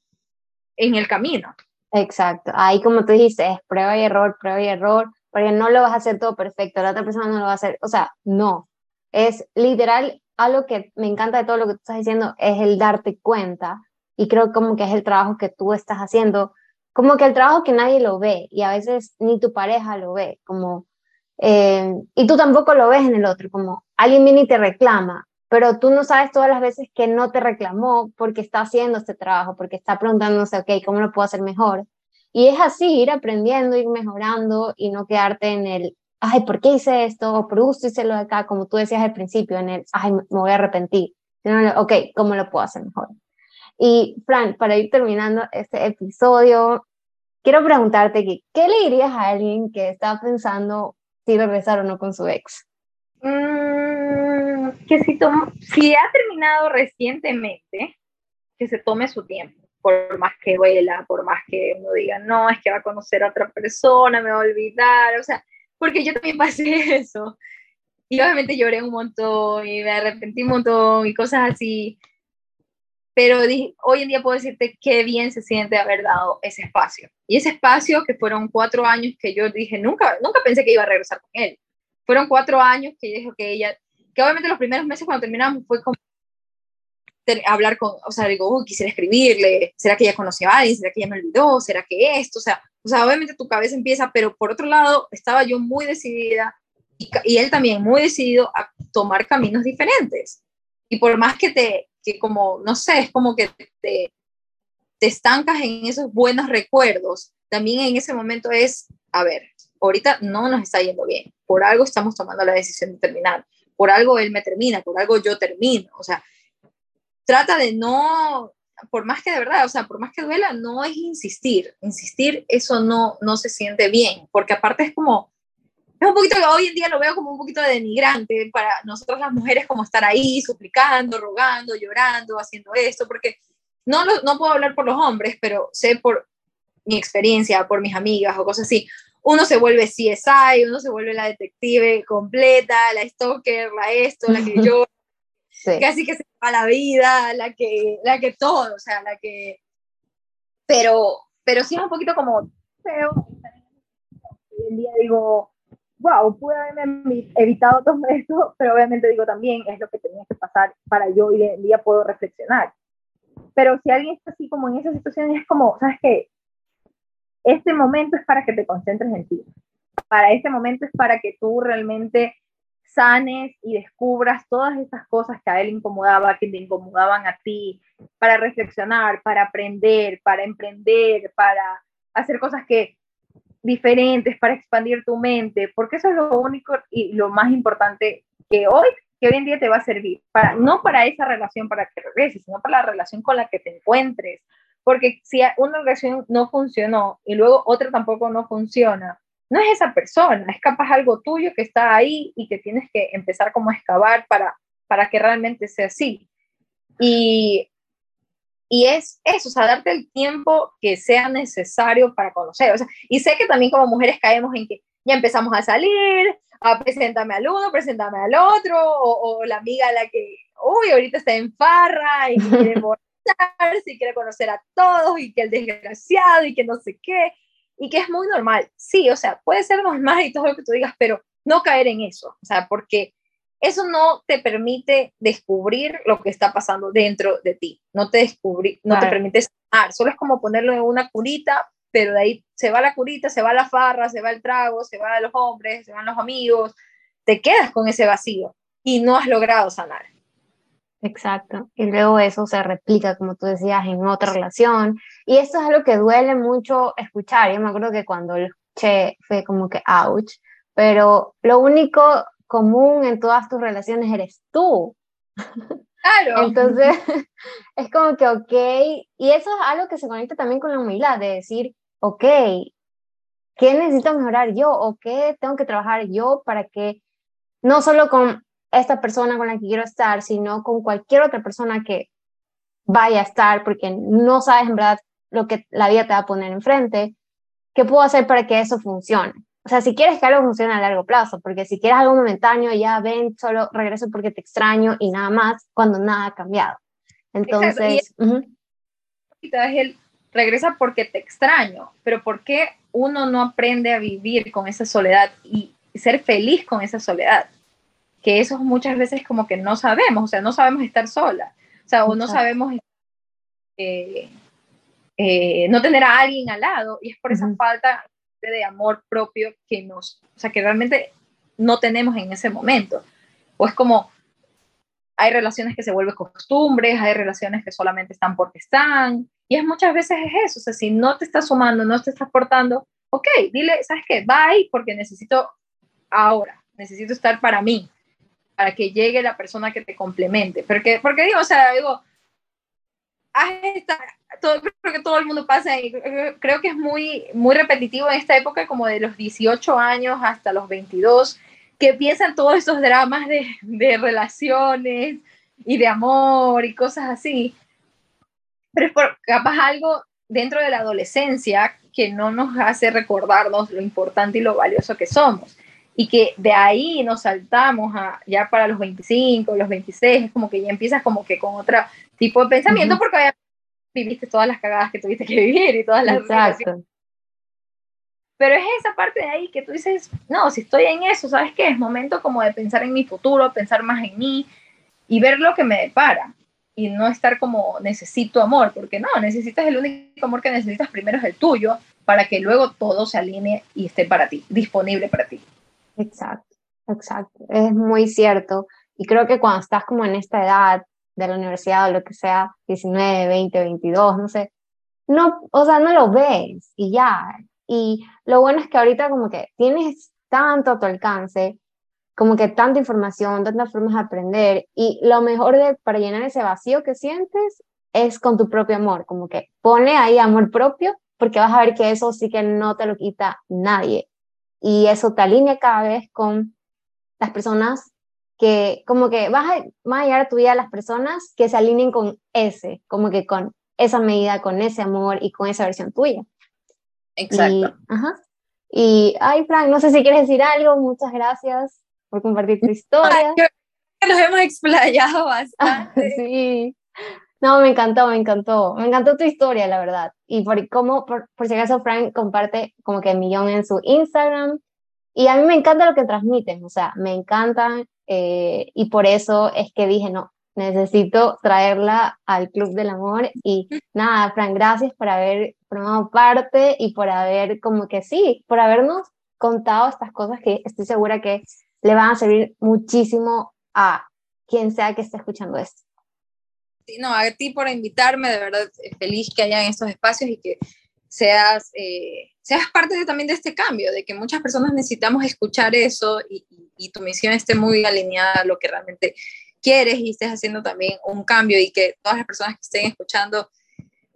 en el camino. Exacto, ahí como tú dijiste, es prueba y error, prueba y error, porque no lo vas a hacer todo perfecto, la otra persona no lo va a hacer, o sea, no, es literal algo que me encanta de todo lo que tú estás diciendo, es el darte cuenta, y creo como que es el trabajo que tú estás haciendo, como que el trabajo que nadie lo ve, y a veces ni tu pareja lo ve, como, eh, y tú tampoco lo ves en el otro, como alguien viene y te reclama, pero tú no sabes todas las veces que no te reclamó porque está haciendo este trabajo, porque está preguntándose, ok, ¿cómo lo puedo hacer mejor? Y es así, ir aprendiendo, ir mejorando y no quedarte en el, ay, ¿por qué hice esto? O por gusto hice lo de acá, como tú decías al principio, en el, ay, me voy a arrepentir. Sino, ok, ¿cómo lo puedo hacer mejor? Y Fran, para ir terminando este episodio, quiero preguntarte que, ¿qué le dirías a alguien que está pensando si regresar o no con su ex? Mm, que si, si ha terminado recientemente, que se tome su tiempo, por más que duela, por más que uno diga, no, es que va a conocer a otra persona, me va a olvidar, o sea, porque yo también pasé eso. Y obviamente lloré un montón y me arrepentí un montón y cosas así. Pero hoy en día puedo decirte qué bien se siente haber dado ese espacio. Y ese espacio que fueron cuatro años que yo dije, nunca, nunca pensé que iba a regresar con él fueron cuatro años que dijo que ella, que obviamente los primeros meses cuando terminamos fue como hablar con, o sea, digo, uy, quisiera escribirle, ¿será que ella conoció a alguien? ¿Será que ella me olvidó? ¿Será que esto? O sea, o sea, obviamente tu cabeza empieza, pero por otro lado, estaba yo muy decidida y, y él también muy decidido a tomar caminos diferentes. Y por más que te, que como, no sé, es como que te, te estancas en esos buenos recuerdos, también en ese momento es, a ver, ahorita no nos está yendo bien, por algo estamos tomando la decisión de terminar, por algo él me termina, por algo yo termino, o sea, trata de no, por más que de verdad, o sea, por más que duela, no es insistir, insistir, eso no, no se siente bien, porque aparte es como, es un poquito, hoy en día lo veo como un poquito denigrante para nosotros las mujeres como estar ahí suplicando, rogando, llorando, haciendo esto, porque no, no puedo hablar por los hombres, pero sé por mi experiencia, por mis amigas o cosas así, uno se vuelve CSI, uno se vuelve la detective completa, la stalker, la esto, la que yo, casi que se va la vida, la que, la que todo, o sea, la que... Pero, pero sí es un poquito como feo. En día digo, wow, pude haberme evitado todo esto, pero obviamente digo también, es lo que tenía que pasar para yo hoy en día puedo reflexionar. Pero si alguien está así como en esa situación, es como, ¿sabes qué? Este momento es para que te concentres en ti. Para este momento es para que tú realmente sanes y descubras todas esas cosas que a él incomodaba, que te incomodaban a ti, para reflexionar, para aprender, para emprender, para hacer cosas que diferentes, para expandir tu mente, porque eso es lo único y lo más importante que hoy, que hoy en día te va a servir, para, no para esa relación para que regreses, sino para la relación con la que te encuentres, porque si una relación no funcionó y luego otra tampoco no funciona, no es esa persona, es capaz algo tuyo que está ahí y que tienes que empezar como a excavar para, para que realmente sea así. Y, y es eso, o sea, darte el tiempo que sea necesario para conocer. O sea, y sé que también como mujeres caemos en que ya empezamos a salir, a preséntame al uno, preséntame al otro, o, la amiga a la que, uy, ahorita está en farra y quiere y quiere conocer a todos y que el desgraciado y que no sé qué y que es muy normal. Sí, o sea, puede ser normal y todo lo que tú digas, pero no caer en eso, o sea, porque eso no te permite descubrir lo que está pasando dentro de ti, no te descubrí, no te permite sanar, solo es como ponerlo en una curita, pero de ahí se va la curita, se va la farra, se va el trago, se va los hombres, se van los amigos, te quedas con ese vacío y no has logrado sanar. Exacto. Y luego eso se replica, como tú decías, en otra relación. Y eso es algo que duele mucho escuchar. Yo me acuerdo que cuando lo escuché fue como que ouch. Pero lo único común en todas tus relaciones eres tú. Claro. Entonces, es como que, ok. Y eso es algo que se conecta también con la humildad, de decir, ok, ¿qué necesito mejorar yo? ¿O qué tengo que trabajar yo para que no solo con esta persona con la que quiero estar, sino con cualquier otra persona que vaya a estar, porque no sabes en verdad lo que la vida te va a poner enfrente, ¿qué puedo hacer para que eso funcione? O sea, si quieres que algo funcione a largo plazo, porque si quieres algo momentáneo, ya ven, solo regreso porque te extraño y nada más, cuando nada ha cambiado. Entonces, es el regresa porque te extraño, pero ¿por qué uno no aprende a vivir con esa soledad y ser feliz con esa soledad? que eso muchas veces como que no sabemos, o sea, no sabemos estar sola, o sea, o no sabemos eh, eh, no tener a alguien al lado, y es por esa falta de amor propio que nos, o sea, que realmente no tenemos en ese momento. O es como, hay relaciones que se vuelven costumbres, hay relaciones que solamente están porque están, y es muchas veces es eso, o sea, si no te estás sumando, no te estás portando, ok, dile, ¿sabes qué? Bye, porque necesito ahora, necesito estar para mí, para que llegue la persona que te complemente. Porque, porque digo, o sea, digo, todo, creo que todo el mundo pasa y creo que es muy, muy repetitivo en esta época, como de los 18 años hasta los 22, que piensan todos esos dramas de, de relaciones y de amor y cosas así. Pero es por capaz algo dentro de la adolescencia que no nos hace recordarnos lo importante y lo valioso que somos. Y que de ahí nos saltamos a ya para los 25, los 26, es como que ya empiezas como que con otro tipo de pensamiento porque ya viviste todas las cagadas que tuviste que vivir y todas las Exacto. Pero es esa parte de ahí que tú dices, no, si estoy en eso, ¿sabes qué? Es momento como de pensar en mi futuro, pensar más en mí y ver lo que me depara y no estar como necesito amor, porque no, necesitas el único amor que necesitas primero es el tuyo para que luego todo se alinee y esté para ti, disponible para ti. Exacto, exacto. Es muy cierto. Y creo que cuando estás como en esta edad de la universidad o lo que sea, 19, 20, 22, no sé, no, o sea, no lo ves y ya. Y lo bueno es que ahorita como que tienes tanto a tu alcance, como que tanta información, tantas formas de aprender y lo mejor de, para llenar ese vacío que sientes es con tu propio amor, como que pone ahí amor propio porque vas a ver que eso sí que no te lo quita nadie y eso te alinea cada vez con las personas que, como que vas a, vas a llegar a tu vida las personas que se alineen con ese, como que con esa medida, con ese amor y con esa versión tuya. Exacto. Y, ajá. Y, ay, Frank, no sé si quieres decir algo, muchas gracias por compartir tu historia. nos hemos explayado bastante. sí. No, me encantó, me encantó. Me encantó tu historia, la verdad. Y por cómo, por, si acaso, Frank comparte como que millón en su Instagram. Y a mí me encanta lo que transmiten, o sea, me encantan. Eh, y por eso es que dije, no, necesito traerla al Club del Amor y nada, Fran, gracias por haber formado parte y por haber, como que sí, por habernos contado estas cosas que estoy segura que le van a servir muchísimo a quien sea que esté escuchando esto. Sí, no, a ti por invitarme, de verdad feliz que hayan estos espacios y que seas, eh, seas parte de, también de este cambio, de que muchas personas necesitamos escuchar eso y, y, tu misión esté muy alineada a lo que realmente quieres y estés haciendo también un cambio y que todas las personas que estén escuchando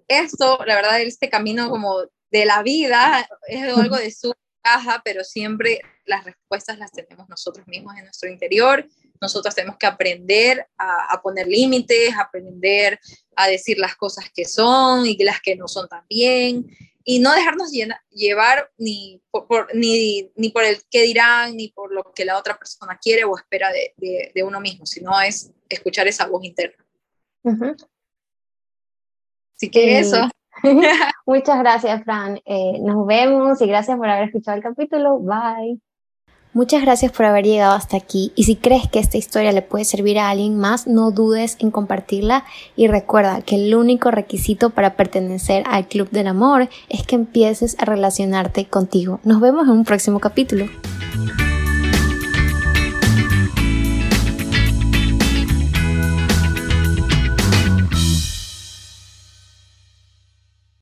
esto, la verdad, este camino como de la vida es algo de su caja, pero siempre las respuestas las tenemos nosotros mismos en nuestro interior. Nosotros tenemos que aprender a, a poner límites, aprender a decir las cosas que son y las que no son también y no dejarnos llevar ni por, ni, ni, por el qué dirán, ni por lo que la otra persona quiere o espera de, de, uno mismo, sino es escuchar esa voz interna. Así que eso. Muchas gracias, Fran. Eh, nos vemos y gracias por haber escuchado el capítulo. Bye. Muchas gracias por haber llegado hasta aquí y si crees que esta historia le puede servir a alguien más, no dudes en compartirla y recuerda que el único requisito para pertenecer al Club del Amor es que empieces a relacionarte contigo. Nos vemos en un próximo capítulo.